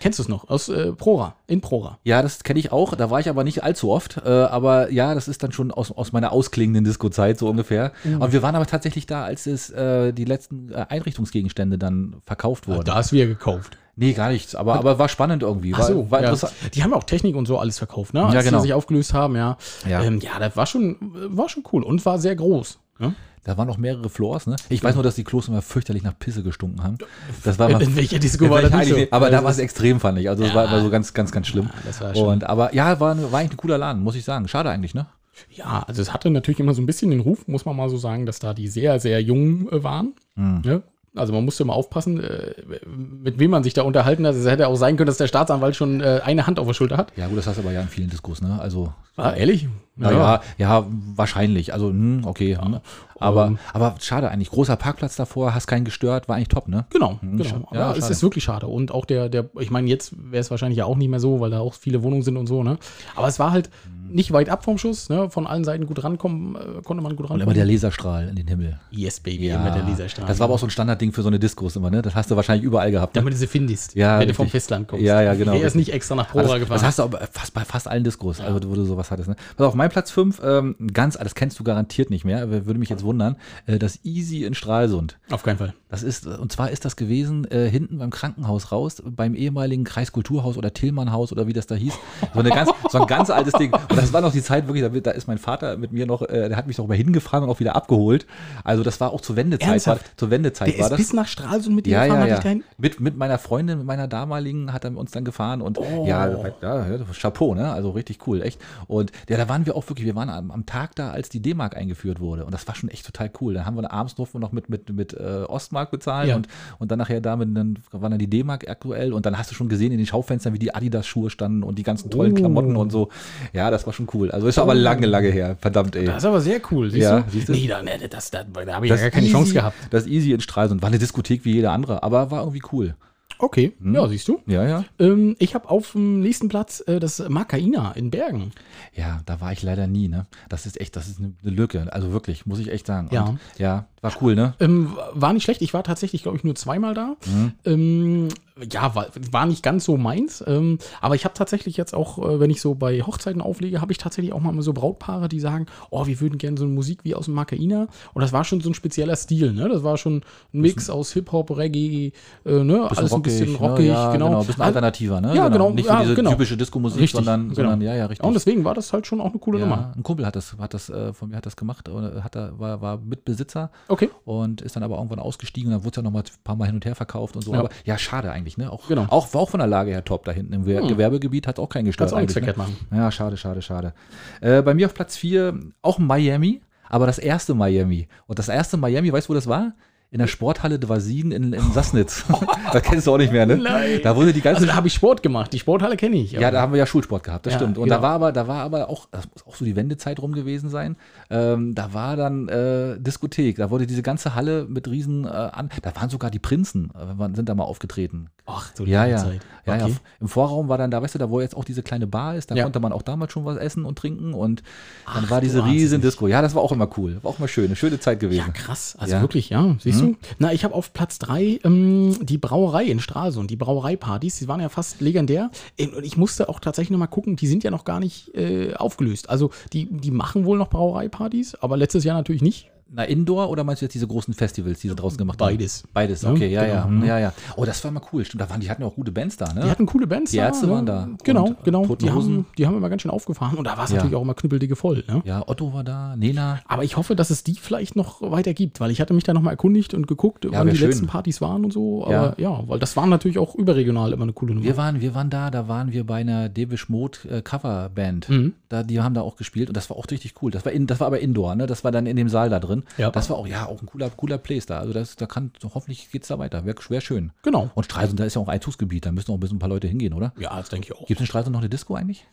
Kennst du es noch? Aus äh, Prora, in Prora. Ja, das kenne ich auch. Da war ich aber nicht allzu oft. Äh, aber ja, das ist dann schon aus, aus meiner ausklingenden Disco-Zeit so ungefähr. Mhm. Und wir waren aber tatsächlich da, als es äh, die letzten äh, Einrichtungsgegenstände dann verkauft wurden. Da hast du ja gekauft. nee, gar nichts. Aber, aber war spannend irgendwie. War, so, war ja. interessant. Die haben auch Technik und so alles verkauft, ne? Als Ja, genau. die sich aufgelöst haben, ja. Ja. Ähm, ja, das war schon, war schon cool und war sehr groß. Ne? Da waren noch mehrere Floors. Ne? Ich weiß nur, dass die Klos immer fürchterlich nach Pisse gestunken haben. Das war mal. In welcher Disco war das so? aber da war es extrem, fand ich. Also es Ja. war immer so ganz, ganz, ganz schlimm. das war schon- Und, aber ja, war, war eigentlich ein cooler Laden, muss ich sagen. Schade eigentlich, ne? Ja, also es hatte natürlich immer so ein bisschen den Ruf, muss man mal so sagen, dass da die sehr, sehr jung äh, waren. Hm. Ne? Also man musste mal aufpassen, äh, mit wem man sich da unterhalten hat. Es hätte auch sein können, dass der Staatsanwalt schon äh, eine Hand auf der Schulter hat. Ja, gut, das hast du aber ja in vielen Diskurs, ne? Also, Ah, ehrlich? Naja, ja, wahrscheinlich. Also, hm, okay. hm. Aber, Ähm. aber schade eigentlich. Großer Parkplatz davor, hast keinen gestört, war eigentlich top, ne? Genau, Hm, genau. ja, es ist wirklich schade. Und auch der, der, ich meine, jetzt wäre es wahrscheinlich ja auch nicht mehr so, weil da auch viele Wohnungen sind und so, ne? Aber es war halt Hm. nicht weit ab vom Schuss, ne? Von allen Seiten gut rankommen, äh, konnte man gut Und rankommen. immer der Laserstrahl in den Himmel. yes, Baby, immer der Laserstrahl. Das war aber auch so ein Standardding für so eine Diskos immer, ne? Das hast du wahrscheinlich überall gehabt. Ne? damit du sie findest, Ja, wenn du vom richtig. Festland kommst. Ja, ja, genau, Er ist richtig. nicht extra nach Prora das, gefahren. das hast du aber fast bei fast allen Diskos, also wo du sowas hattest. Ne? Pass auf, mein Platz 5, ähm, ganz, das kennst du garantiert nicht mehr, würde mich jetzt wundern, äh, das Easy in Stralsund. Auf keinen Fall. Das ist, und zwar ist das gewesen, äh, hinten beim Krankenhaus raus, beim ehemaligen Kreiskulturhaus oder Tillmannhaus oder wie das da hieß. So, eine ganz, so ein ganz altes Ding. Und das war noch die Zeit wirklich, da, da ist mein Vater mit mir noch, äh, der hat mich noch mal hingefahren und auch wieder abgeholt. Also das war auch zur Wendezeit. War, zur Wendezeit Der war ist das. bis nach Stralsund mit dir Ja, gefahren, ja, ja. Mit, mit meiner Freundin, mit meiner damaligen, hat er uns dann gefahren und Oh. ja, ja, ja, Chapeau, ne? Also richtig cool, echt. Und ja, da waren wir auch wirklich, wir waren am, am Tag da, als die D-Mark eingeführt wurde. Und das war schon echt total cool. Dann haben wir abends durften wir noch mit, mit, mit äh, Ostmark bezahlen Ja. und, und dann nachher damit, dann war dann die D-Mark aktuell und dann hast du schon gesehen in den Schaufenstern, wie die Adidas-Schuhe standen und die ganzen tollen Oh. Klamotten und so. Ja, das war schon cool. Also ist aber lange, lange her. Verdammt, ey. Das ist aber sehr cool, siehst Ja, du? siehst du? Nee, da, nee, das, da, da habe ich ja gar keine Easy, Chance gehabt. Das Easy in Stralsund war eine Diskothek wie jede andere, aber war irgendwie cool. Okay, Hm? ja, siehst du. Ja, ja. Ähm, ich habe auf dem nächsten Platz äh, das Makaina in Bergen. Ja, da war ich leider nie, ne? Das ist echt, das ist eine, Lücke. Also wirklich, muss ich echt sagen. Ja. Und, ja, war cool, ne? Ähm, war nicht schlecht. Ich war tatsächlich, glaube ich, nur zweimal da. Mhm. Ähm, ja, war, war nicht ganz so meins. Ähm, aber ich habe tatsächlich jetzt auch, äh, wenn ich so bei Hochzeiten auflege, habe ich tatsächlich auch mal so Brautpaare, die sagen, oh, wir würden gerne so eine Musik wie aus dem Makaina. Und das war schon so ein spezieller Stil, ne? Das war schon ein Mix aus Hip-Hop, Reggae, äh, ne? Alles ein bisschen rockig, ne? ja, genau. Ein bisschen alternativer, ne? Ja, genau, Nicht ja, diese genau. typische Disco-Musik, sondern, genau. sondern, ja, ja, richtig. Und deswegen war das halt schon auch eine coole Nummer. ein Kumpel hat das, hat das äh, von mir hat das gemacht, oder hat da, war, war Mitbesitzer Okay. und ist dann aber irgendwann ausgestiegen und dann wurde es ja noch mal ein paar Mal hin und her verkauft und so. Ja. Aber ja, schade eigentlich, ne? Auch, Genau. auch, war auch von der Lage her top da hinten im Hm. Gewerbegebiet, hat auch keinen gestört. Kannst auch nichts verkehrt machen. Ja, schade, schade, schade. Äh, bei mir auf Platz 4 auch Miami, aber das erste Miami. Und das erste Miami, weißt du, wo das war? In der Sporthalle Dwasin in, in Sassnitz. [LAUGHS] das kennst du auch nicht mehr, ne? Nein. Da wurde die ganze Also da habe ich Sport gemacht. Die Sporthalle kenne ich. ja, da haben wir ja Schulsport gehabt, das Ja, stimmt. Und genau. da war aber, da war aber auch, das muss auch so die Wendezeit rum gewesen sein. Ähm, da war dann äh, Diskothek. Da wurde diese ganze Halle mit riesen äh, an. Da waren sogar die Prinzen, äh, sind da mal aufgetreten. Ach, so Ja, ja. Zeit. ja, ja. Okay. Im Vorraum war dann da, weißt du, da wo jetzt auch diese kleine Bar ist, da Ja. konnte man auch damals schon was essen und trinken und dann Ach, war diese es riesen. Disco. Ja, das war auch immer cool. War auch immer schön, eine schöne Zeit gewesen. Ja, krass. Also Ja. wirklich, ja. Siehst Mhm. du? Na, ich habe auf Platz drei ähm, die Brauerei in Stralsund, die Brauereipartys, die waren ja fast legendär. Und ich musste auch tatsächlich noch mal gucken, die sind ja noch gar nicht äh, aufgelöst. Also die, die machen wohl noch Brauereipartys, aber letztes Jahr natürlich nicht. Na, Indoor oder meinst du jetzt diese großen Festivals, die sie draußen gemacht Beides. haben? Beides, Ja, okay, ja, genau, ja, ne? ja, ja. Oh, das war mal cool. Stimmt, da waren, die hatten auch gute Bands da, ne? Die hatten coole Bands Die da. Ärzte ne? waren da. Genau, Und, äh, genau. Toten Die Hosen. haben, die haben immer ganz schön aufgefahren. Und da war es Ja. natürlich auch immer knüppeldicke voll. Ne? Ja, Otto war da, Nena. Aber ich hoffe, dass es die vielleicht noch weiter gibt, weil ich hatte mich da noch mal erkundigt und geguckt, wann wär die schön. letzten Partys waren und so. Aber Ja. ja. weil das waren natürlich auch überregional immer eine coole Nummer. Wir waren, wir waren da, da waren wir bei einer Devish Mode äh, Coverband. Mhm. Da, die haben da auch gespielt und das war auch richtig cool. Das war, in, das war aber Indoor, ne? Das war dann in dem Saal da drin. Ja. Das war auch, ja, auch ein cooler, cooler Place da. Also das, da kann, hoffentlich geht's da weiter. Wäre wär schön. Genau. Und Stralsund, da ist ja auch Einzugsgebiet, da müssen auch ein bisschen ein paar Leute hingehen, oder? Ja, das denke ich auch. Gibt es in Stralsund noch eine Disco eigentlich?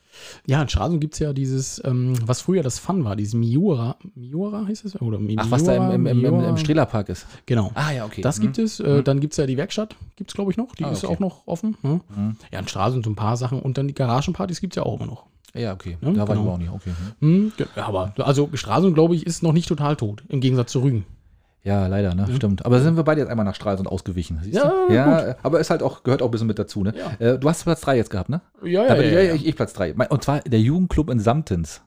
Ja, in Stralsund gibt es ja dieses, ähm, was früher das Fun war, dieses Miura. Miura heißt es? Oder Mi- Ach, was da im, im, im, im, Miura? Strehlerpark ist. Genau. Ah, ja, okay. Das Mhm. gibt es. Äh, Dann gibt es ja die Werkstatt, gibt es glaube ich noch. Die Ah, ist okay. auch noch offen. Ne? Mhm. Ja, in Stralsund so ein paar Sachen. Und dann die Garagenpartys gibt es ja auch immer noch. Ja, okay. Ja, da war ich genau. aber auch nicht. Okay. hm. Hm, ja, aber also Stralsund, glaube ich, ist noch nicht total tot, im Gegensatz zu Rügen. Ja, leider, ne? Stimmt. Aber sind wir beide jetzt einmal nach Stralsund ausgewichen. Siehst Ja, du? ja aber ist halt auch, gehört auch ein bisschen mit dazu, ne? Ja. Äh, du hast Platz 3 jetzt gehabt, ne? Ja, Da bin ich, ja, Ich, ich Platz 3. Und zwar der Jugendclub in Samtens.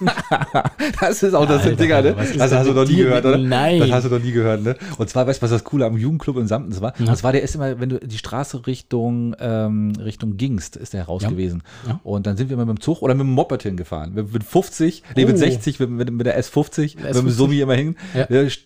[LAUGHS] das ist auch das Alter, Dinger, ne? Das hast du noch nie gehört, oder? Nein. Das hast du noch nie gehört, ne? Und zwar, weißt du, was das Coole am Jugendclub in Samtens war? Ja. Und zwar, der ist immer, wenn du die Straße Richtung, ähm, Richtung Gingst, ist der raus Ja. gewesen. Ja. Und dann sind wir immer mit dem Zug oder mit dem Moped hingefahren. Mit, mit 50, nee, mit Oh. 60, mit, mit, mit der S50, mit dem S50. Summi immer hin.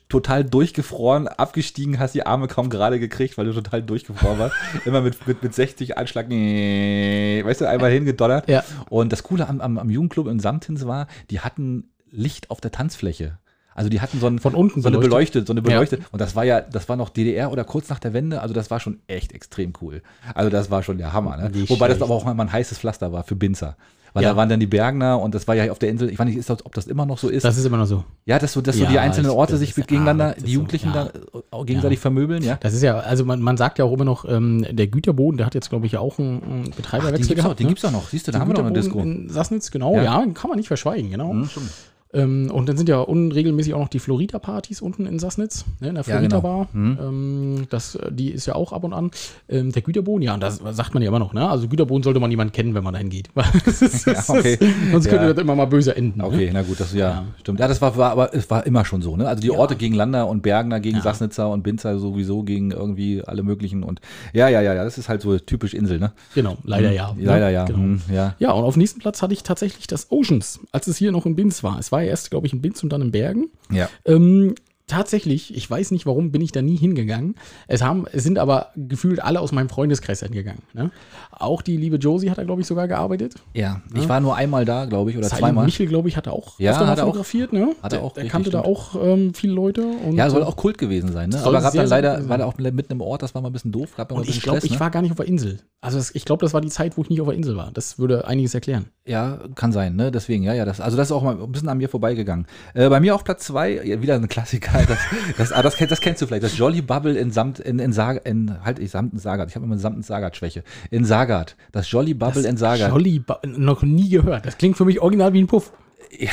Total durchgefroren, abgestiegen, hast die Arme kaum gerade gekriegt, weil du total durchgefroren warst. [LAUGHS] immer mit, mit, mit 60 Anschlag, nee, weißt du, einmal hingedonnert. Ja. Und das Coole am, am, am Jugendclub in War, die hatten Licht auf der Tanzfläche. Also die hatten so, ein, Von unten so eine beleuchtet. so eine Ja. beleuchtet. Und das war ja, das war noch DDR oder kurz nach der Wende. Also das war schon echt extrem cool. Also das war schon der Hammer. Ne? Wobei das schlecht. aber auch mal ein heißes Pflaster war für Binzer. Weil Ja. da waren dann die Bergner und das war ja auf der Insel, ich weiß nicht, ist das, ob das immer noch so ist. Das ist immer noch so. ja, dass so, dass so die einzelnen ich- Orte sich gegeneinander, die so, Jugendlichen ja. da äh, gegenseitig vermöbeln, ja. Das ist ja, also man, man sagt ja auch immer noch, ähm, der Güterboden, der hat jetzt, glaube ich, auch einen, einen Ach, den Betreiberwechsel gibt's auch, gehabt. den ne? gibt's auch noch. Siehst du, da Den haben wir noch eine Disco. In Sassnitz, genau, Ja. kann man nicht verschweigen, genau. Hm, stimmt. Ähm, und dann sind ja unregelmäßig auch noch die Florida-Partys unten in Sassnitz, ne, in der Ja, genau. Florida-Bar. Ähm, das, äh, die ist ja auch ab und an. Ähm, der Güterboden, ja, das sagt man ja immer noch, ne? Also Güterboden sollte man niemand kennen, wenn man dahin geht. [LAUGHS] Ist- Ja, okay. Sonst könnte Ja. das immer mal böse enden. Okay, Ne? na gut, das ja, stimmt. Ja, das war, war, aber es war immer schon so, ne? Also die. Orte gegen Lander und Bergner gegen. Sassnitzer und Binzer sowieso gegen irgendwie alle möglichen und ja, ja, ja, ja, das ist halt so typisch Insel, ne? Genau, leider ja. ne? Leider ja. Genau. Hm, ja. Ja, und auf dem nächsten Platz hatte ich tatsächlich das Oceans, als es hier noch in Binz war. Es war ja erst, glaube ich, in Binz und dann in Bergen. Ja. Ähm, tatsächlich, ich weiß nicht warum, bin ich da nie hingegangen. Es, haben, es sind aber gefühlt alle aus meinem Freundeskreis hingegangen. Ne? Auch die liebe Josie hat da, glaube ich, sogar gearbeitet. Ja, ich war nur einmal da, glaube ich, oder Silent zweimal. Michel, glaube ich, hat auch Ja, hat er auch. fotografiert. Ne? Hat er auch, Der, der kannte da auch ähm, viele Leute. Ja, soll äh, auch Kult gewesen sein, ne? Aber gab dann leider, war er auch mitten im Ort, das war mal ein bisschen doof, Und ich glaube, ich ne? war gar nicht auf der Insel. Also das, ich glaube, das war die Zeit, wo ich nicht auf der Insel war. Das würde einiges erklären. Ja, kann sein, ne? Deswegen, ja, ja. Das, also das ist auch mal ein bisschen an mir vorbeigegangen. Äh, bei mir auf Platz zwei, ja, wieder ein Klassiker. Das, das, ah, das, kenn- das kennst du vielleicht. Das Jolly Bubble in Samt, in, in Saga, in, halt, ich Samt in Sagat. Ich habe immer Samt in Sagat-Schwäche. In Sagat. Das Jolly Bubble in Sagat. Jolly, Ba- noch nie gehört. Das klingt für mich original wie ein Puff. Ja,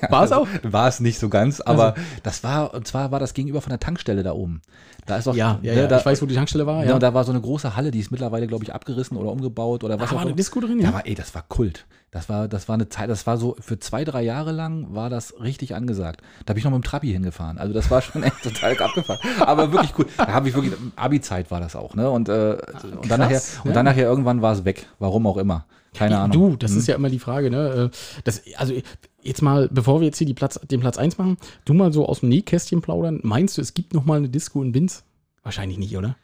[LAUGHS] War es auch? War es nicht so ganz, aber das war, und zwar war das gegenüber von der Tankstelle da oben. Da ist doch, Ja, ja, ne, ja. da, ich weiß, wo die Tankstelle war. ja. Ja. und da war so eine große Halle, die ist mittlerweile, glaube ich, abgerissen oder umgebaut oder was da auch war eine immer. Disco drin, Ja, ja. aber ey, das war Kult. Das war, das war eine Zeit, das war so, für zwei, drei Jahre lang war das richtig angesagt. Da bin ich noch mit dem Trabi hingefahren. Also das war schon echt [LAUGHS] total abgefahren. Aber wirklich cool. Da habe ich wirklich, Abi-Zeit war das auch, ne? Und, äh, und dann nachher, krass, und ja. dann nachher irgendwann war es weg. Warum auch immer. Keine Ahnung. Du, das ist ja immer die Frage, ne? äh, Das, also jetzt mal, bevor wir jetzt hier die Platz, den Platz 1 machen, du mal so aus dem Nähkästchen plaudern. Meinst du, es gibt noch mal eine Disco in Binz? Wahrscheinlich nicht, oder?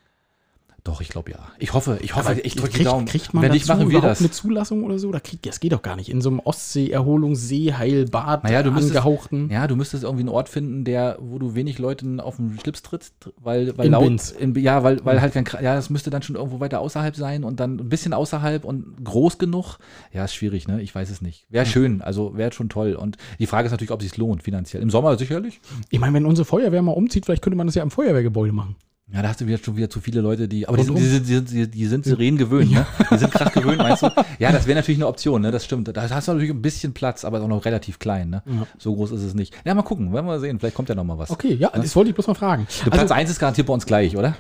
Doch, ich glaube ja. Ich hoffe, ich hoffe, ich drücke die Daumen. kriegt man Wenn dazu machen wir das. eine Zulassung oder so? Da kriegt, das geht doch gar nicht. In so einem Ostsee-Erholungssee, Heilbad, Naja, du müsstest, angehauchten. ja, du müsstest irgendwie einen Ort finden, der, wo du wenig Leuten auf den Schlips trittst, weil, weil In laut, in, ja, weil, weil halt kein, ja, das müsste dann schon irgendwo weiter außerhalb sein und dann ein bisschen außerhalb und groß genug. Ja, ist schwierig, ne? Ich weiß es nicht. Wäre schön, also wäre schon toll. Und die Frage ist natürlich, ob es sich lohnt finanziell. Im Sommer sicherlich. Ich meine, wenn unsere Feuerwehr mal umzieht, vielleicht könnte man das ja im Feuerwehrgebäude machen. Ja, da hast du wieder schon wieder zu viele Leute, die, aber die sind, die, sind, die, sind, die, sind Sirenen gewöhnt, ne? Die sind krass gewöhnt, meinst du? [LAUGHS] Ja, das wäre natürlich eine Option, ne? Das stimmt. Da hast du natürlich ein bisschen Platz, aber ist auch noch relativ klein, ne? Ja. So groß ist es nicht. Ja, mal gucken, werden wir mal sehen. Vielleicht kommt ja noch mal was. Okay, ja, das wollte ich bloß mal fragen. Der Platz 1 ist garantiert bei uns gleich, oder?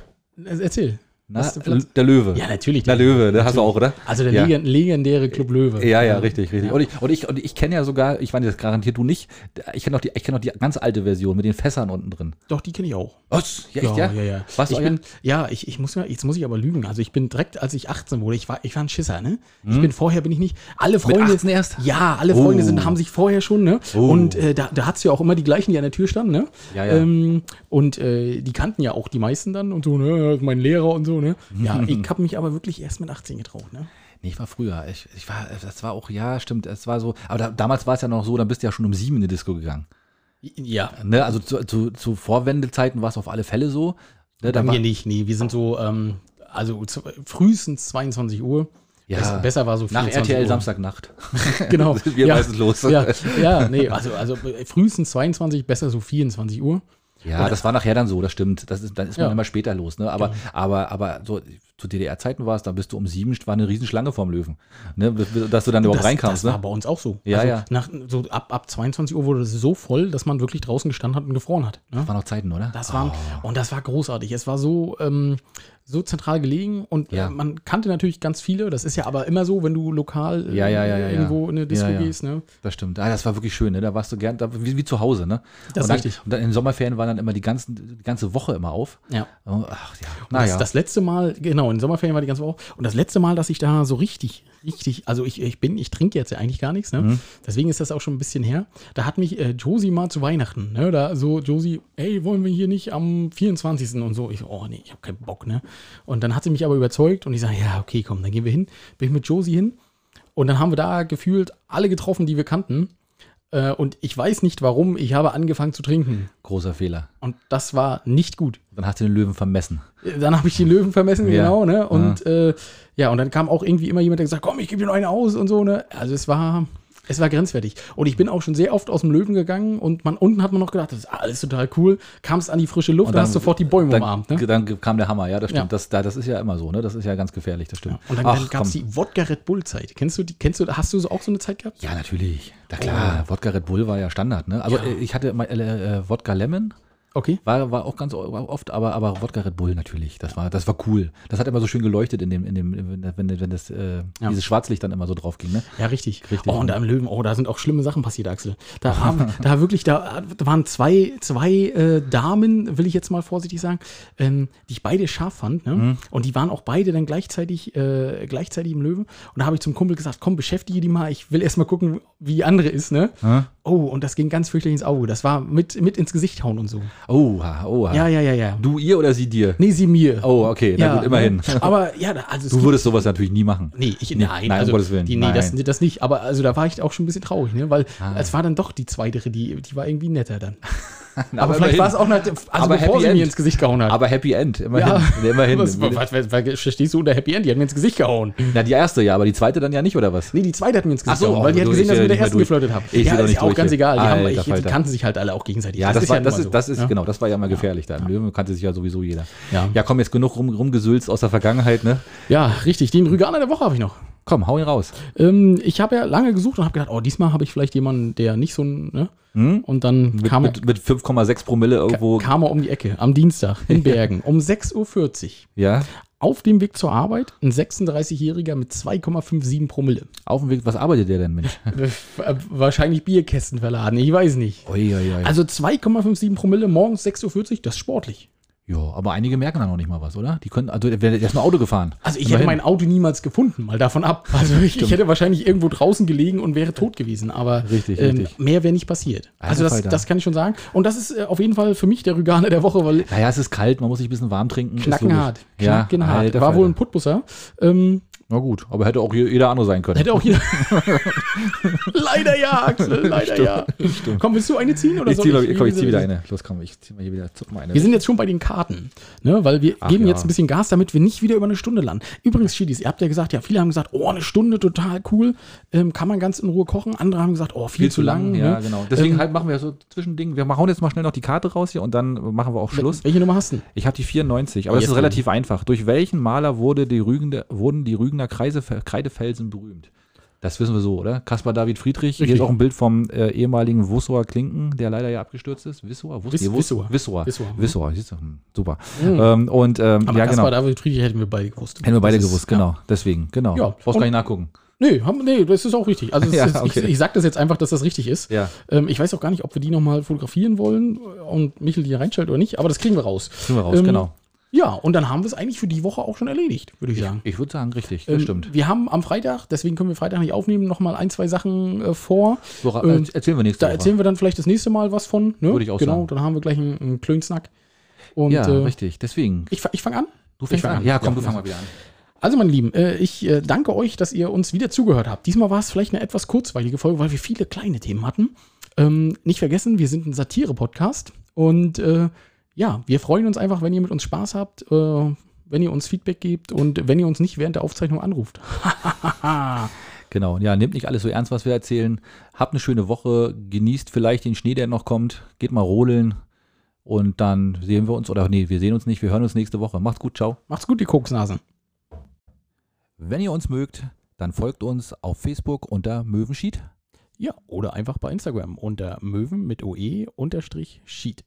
Also, erzähl. Na, der der Löwe. Ja, natürlich. Der Löwe, der hast du auch, oder? Also der Ja. legend- legendäre Club Löwe. Ja, ja, richtig, richtig. Und ich, und ich, und ich kenne ja sogar, ich meine, das garantiert du nicht, ich kenne noch, die- ich kenn die ganz alte Version mit den Fässern unten drin. Doch, die kenne ich auch. Was? Ja, echt, ja, ja? ja, ja. Was, ich euer? bin, ja, ich, ich muss ja, jetzt muss ich aber lügen. Also ich bin direkt, als ich 18 wurde, ich war, ich war ein Schisser, ne? Ich bin vorher bin ich nicht. Alle Freunde. 18 erst? Ja, alle Freunde Oh. sind, haben sich vorher schon, ne? Oh. Und äh, da, da hat's ja auch immer die gleichen, die an der Tür standen, ne? Ja, ja. Ähm, und äh, die kannten ja auch die meisten dann und so, ne? Mein Lehrer und so, ne? Ja, [LAUGHS] ich habe mich aber wirklich erst mit 18 getraut, ne? Nee, ich war früher. Ich, ich war, das war auch, ja, stimmt, es war so, aber da, damals war es ja noch so, dann bist du ja schon um sieben in die Disco gegangen. Ja. Ne? Also zu, zu, zu Vorwendezeiten war es auf alle Fälle so. Ne? Bei mir nicht, nee. Wir sind so, ähm, also zu, frühestens 22 Uhr. Ja. Besser, besser war so nach 24 RTL Uhr. Samstagnacht. [LAUGHS] Genau. wir ja, meistens los. Ja, ja, nee, also, also frühestens 22, besser so 24 Uhr. Ja, das war nachher dann so, das stimmt. Das ist, dann ist man Ja. immer später los, ne? Aber, aber, aber so zu DDR-Zeiten war es, da bist du um sieben, war eine Riesenschlange vorm Löwen. Ne? Dass du dann überhaupt das, reinkamst, das war ne? bei uns auch so. Ja, also ja. Nach, so ab, ab 22 Uhr wurde es so voll, dass man wirklich draußen gestanden hat und gefroren hat. Ne? Das waren noch Zeiten, oder? Das waren, und das war großartig. Es war so, ähm, so zentral gelegen und Ja. äh, man kannte natürlich ganz viele. Das ist ja aber immer so, wenn du lokal äh, Ja, ja, ja, ja, ja. irgendwo in eine Disco Ja, ja. gehst. Ne? Das stimmt. Ah, das war wirklich schön, ne? Da warst du gern, da, wie, wie zu Hause, ne? Das ist und dann, richtig. Und dann in den Sommerferien waren dann immer die, ganzen, die ganze Woche immer auf. Ja. Oh, ach ja. Naja. Das, das letzte Mal, genau, in den Sommerferien war die ganze Woche. Und das letzte Mal, dass ich da so richtig, richtig, also ich, ich bin, ich trinke jetzt ja eigentlich gar nichts, ne? Mhm. Deswegen ist das auch schon ein bisschen her. Da hat mich äh, Josie mal zu Weihnachten, ne? Da so, Josie, ey, wollen wir hier nicht am 24. und so. Ich so, oh nee, ich habe keinen Bock, ne? Und dann hat sie mich aber überzeugt und ich sage, ja, okay, komm, dann gehen wir hin. Bin ich mit Josie hin. Und dann haben wir da gefühlt alle getroffen, die wir kannten. Äh, und ich weiß nicht warum, ich habe angefangen zu trinken. Großer Fehler. Und das war nicht gut. Dann hast du den Löwen vermessen. Dann habe ich die Löwen vermessen, Ja. genau, ne? Und äh, ja, und dann kam auch irgendwie immer jemand, der gesagt, komm, ich gebe dir noch eine aus und so, ne? Also es war, es war grenzwertig. Und ich bin auch schon sehr oft aus dem Löwen gegangen und man unten hat man noch gedacht, das ist alles total cool. Kamst an die frische Luft Und dann- hast sofort die Bäume Dann, umarmt, ne? dann kam der Hammer, ja, das stimmt. Ja. Das, da- das ist ja immer so, ne? Das ist ja ganz gefährlich, das stimmt. Und dann, Ach, dann gab es die Wodka Red Bull Zeit. Kennst du die, kennst du, hast du so auch so eine Zeit gehabt? Ja, natürlich. Na klar, Wodka Red Bull war ja Standard, ne? Oh. Ja. ich hatte mal äh, äh, Wodka Lemon, Okay. war, war auch ganz oft, aber, aber Wodka Red Bull natürlich. Das war, das war cool. Das hat immer so schön geleuchtet in dem, in dem, wenn, wenn, das, äh, Ja. dieses Schwarzlicht dann immer so drauf ging, ne? Ja, richtig. Richtig. Oh, und da im Löwen, oh, da sind auch schlimme Sachen passiert, Axel. Da [LAUGHS] haben, da wirklich, da waren zwei, zwei äh, Damen, will ich jetzt mal vorsichtig sagen, ähm, die ich beide scharf fand, ne? Mhm. Und die waren auch beide dann gleichzeitig, äh, gleichzeitig im Löwen. Und da habe ich zum Kumpel gesagt, komm, beschäftige die mal, ich will erst mal gucken, wie die andere ist, ne? Hä? Oh, und das ging ganz fürchterlich ins Auge. Das war mit, mit ins Gesicht hauen und so. Oha, oha. Ja, ja, ja, ja. Du ihr oder sie dir? Nee, sie mir. Oh, okay, na ja, gut, immerhin. [LAUGHS] Aber ja, also Du würdest sowas natürlich nie machen. Nee, ich, nein, nein, um also, Gottes Willen, Die, nee, das, nein. das nicht. Aber also da war ich auch schon ein bisschen traurig, ne? Weil Ah. es war dann doch die zweite, die, die war irgendwie netter dann. [LAUGHS] [LAUGHS] Na, Aber, vielleicht war es auch nicht, also Aber bevor Happy sie End. mir ins Gesicht gehauen hat. Aber Happy End, immerhin. ja, [LAUGHS] immerhin. Was, was, was, was verstehst du unter Happy End? Die hat mir ins Gesicht gehauen. Na, die erste ja, aber die zweite dann ja nicht, oder was? Nee, die zweite hat mir ins Gesicht Ach so, gehauen, weil die hat gesehen, dass ich mit der ersten geflirtet habe. Ich ja, ist nicht auch durch ganz egal. Die, haben, Alter ich, die kannten sich halt alle auch gegenseitig. Ja, das, war, ja das, ist, mal das so, ist ja. genau, das war ja immer gefährlich da. Löwen kannte sich ja sowieso jeder. Ja. ja, komm, jetzt genug rum, rumgesülzt aus der Vergangenheit, ne? Ja, richtig. Den Rüganer der Woche habe ich noch. Komm, hau ihn raus. Ähm, ich habe ja lange gesucht und habe gedacht, oh, diesmal habe ich vielleicht jemanden, der nicht so ein, ne? Und dann Hm? Mit, kam, er, mit, mit 5,6 Promille irgendwo. kam er um die Ecke am Dienstag in [LAUGHS] Bergen um 6.40 Uhr. ja, Auf dem Weg zur Arbeit ein 36-Jähriger mit 2,57 Promille. auf dem Weg. Was arbeitet der denn, Mensch? [LAUGHS] Äh, Wahrscheinlich Bierkästen verladen, ich weiß nicht. Ui, ui, ui. Also 2,57 Promille morgens 6.40 Uhr, das ist sportlich. Ja, aber einige merken dann noch nicht mal was, oder? Die können, also der ist mal Auto gefahren. Also ich hätte mein Auto niemals gefunden, mal davon ab. [LAUGHS] Also ich, ich hätte wahrscheinlich irgendwo draußen gelegen und wäre tot gewesen, aber Richtig, ähm, richtig. mehr wäre nicht passiert. Also das, das kann ich schon sagen. Und das ist äh, auf jeden Fall für mich der Rüganer der Woche, weil Naja, es ist kalt, man muss sich ein bisschen warm trinken. knackenhart. Ja, Knackenhart. alter War wohl ein. Putbusser. Ähm, Na gut, aber hätte auch je- jeder andere sein können. hätte auch jeder. [LAUGHS] leider ja, Axel, leider ja. Komm, willst du eine ziehen oder ich soll zieh, komm, ich zieh Wie- wieder eine. Los, komm, ich zieh mal hier wieder, mal eine. Wir sind jetzt schon bei den Karten, ne? weil wir Ach geben ja. jetzt ein bisschen Gas, damit wir nicht wieder über eine Stunde landen. Übrigens, Schiedis, ihr habt ja gesagt, ja, viele haben gesagt, oh, eine Stunde, total cool, ähm, kann man ganz in Ruhe kochen. Andere haben gesagt, oh, viel, zu lang. Ja, ne? genau. Deswegen Ähm, halt machen wir so Zwischending. Wir hauen jetzt mal schnell noch die Karte raus hier und dann machen wir auch Schluss. Welche Nummer hast du? Ich habe die 94, aber das Jetzt ist relativ einfach. Durch welchen Maler wurde die Rügende, wurden die Rügener Kreise, Kreidefelsen berühmt? Das wissen wir so, oder? Kaspar David Friedrich. Hier Richtig. ist auch ein Bild vom äh, ehemaligen Wussower Klinken, der leider ja abgestürzt ist. Wissower? Wiss- nee, Wissower. Wissower. Wissower, mhm. Super. Ähm, und ähm, Aber ja, Kaspar genau. David Friedrich hätten wir beide gewusst. Hätten wir beide Das ist- gewusst, genau. Deswegen, genau. Ja. Brauchst gar nicht nachgucken. Nee, haben, nee, das ist auch richtig. Also [LAUGHS] Ja, ist, okay. ich, ich sage das jetzt einfach, dass das richtig ist. Ja. Ähm, ich weiß auch gar nicht, ob wir die nochmal fotografieren wollen und Michel die reinstellt oder nicht, aber das kriegen wir raus. Kriegen wir raus, Ähm, genau. Ja, und dann haben wir es eigentlich für die Woche auch schon erledigt, würde ich sagen. Ich würde sagen, richtig, das Ähm, stimmt. Wir haben am Freitag, deswegen können wir Freitag nicht aufnehmen, nochmal ein, zwei Sachen äh, vor. So, ra- ähm, erzählen wir nächste Da Woche. erzählen wir dann vielleicht das nächste Mal was von. Ne? Würde ich auch genau, sagen. dann haben wir gleich einen, einen Klönsnack. Und ja, äh, richtig. Deswegen. ich, ich fange an. Du fängst ich an. an. Ja, komm, Ja, du fang mal wieder an. Also, meine Lieben, äh, ich äh, danke euch, dass ihr uns wieder zugehört habt. Diesmal war es vielleicht eine etwas kurzweilige Folge, weil wir viele kleine Themen hatten. Ähm, nicht vergessen, wir sind ein Satire-Podcast. Und äh, ja, wir freuen uns einfach, wenn ihr mit uns Spaß habt, äh, wenn ihr uns Feedback gebt und wenn ihr uns nicht während der Aufzeichnung anruft. [LAUGHS] Genau, ja, nehmt nicht alles so ernst, was wir erzählen. Habt eine schöne Woche, genießt vielleicht den Schnee, der noch kommt, geht mal rodeln und dann sehen wir uns, oder nee, wir sehen uns nicht, wir hören uns nächste Woche. Macht's gut, ciao. Macht's gut, die Koksnasen. Wenn ihr uns mögt, dann folgt uns auf Facebook unter Möwenschied. Ja, oder einfach bei Instagram unter Möwen mit OE unterstrich Sheet.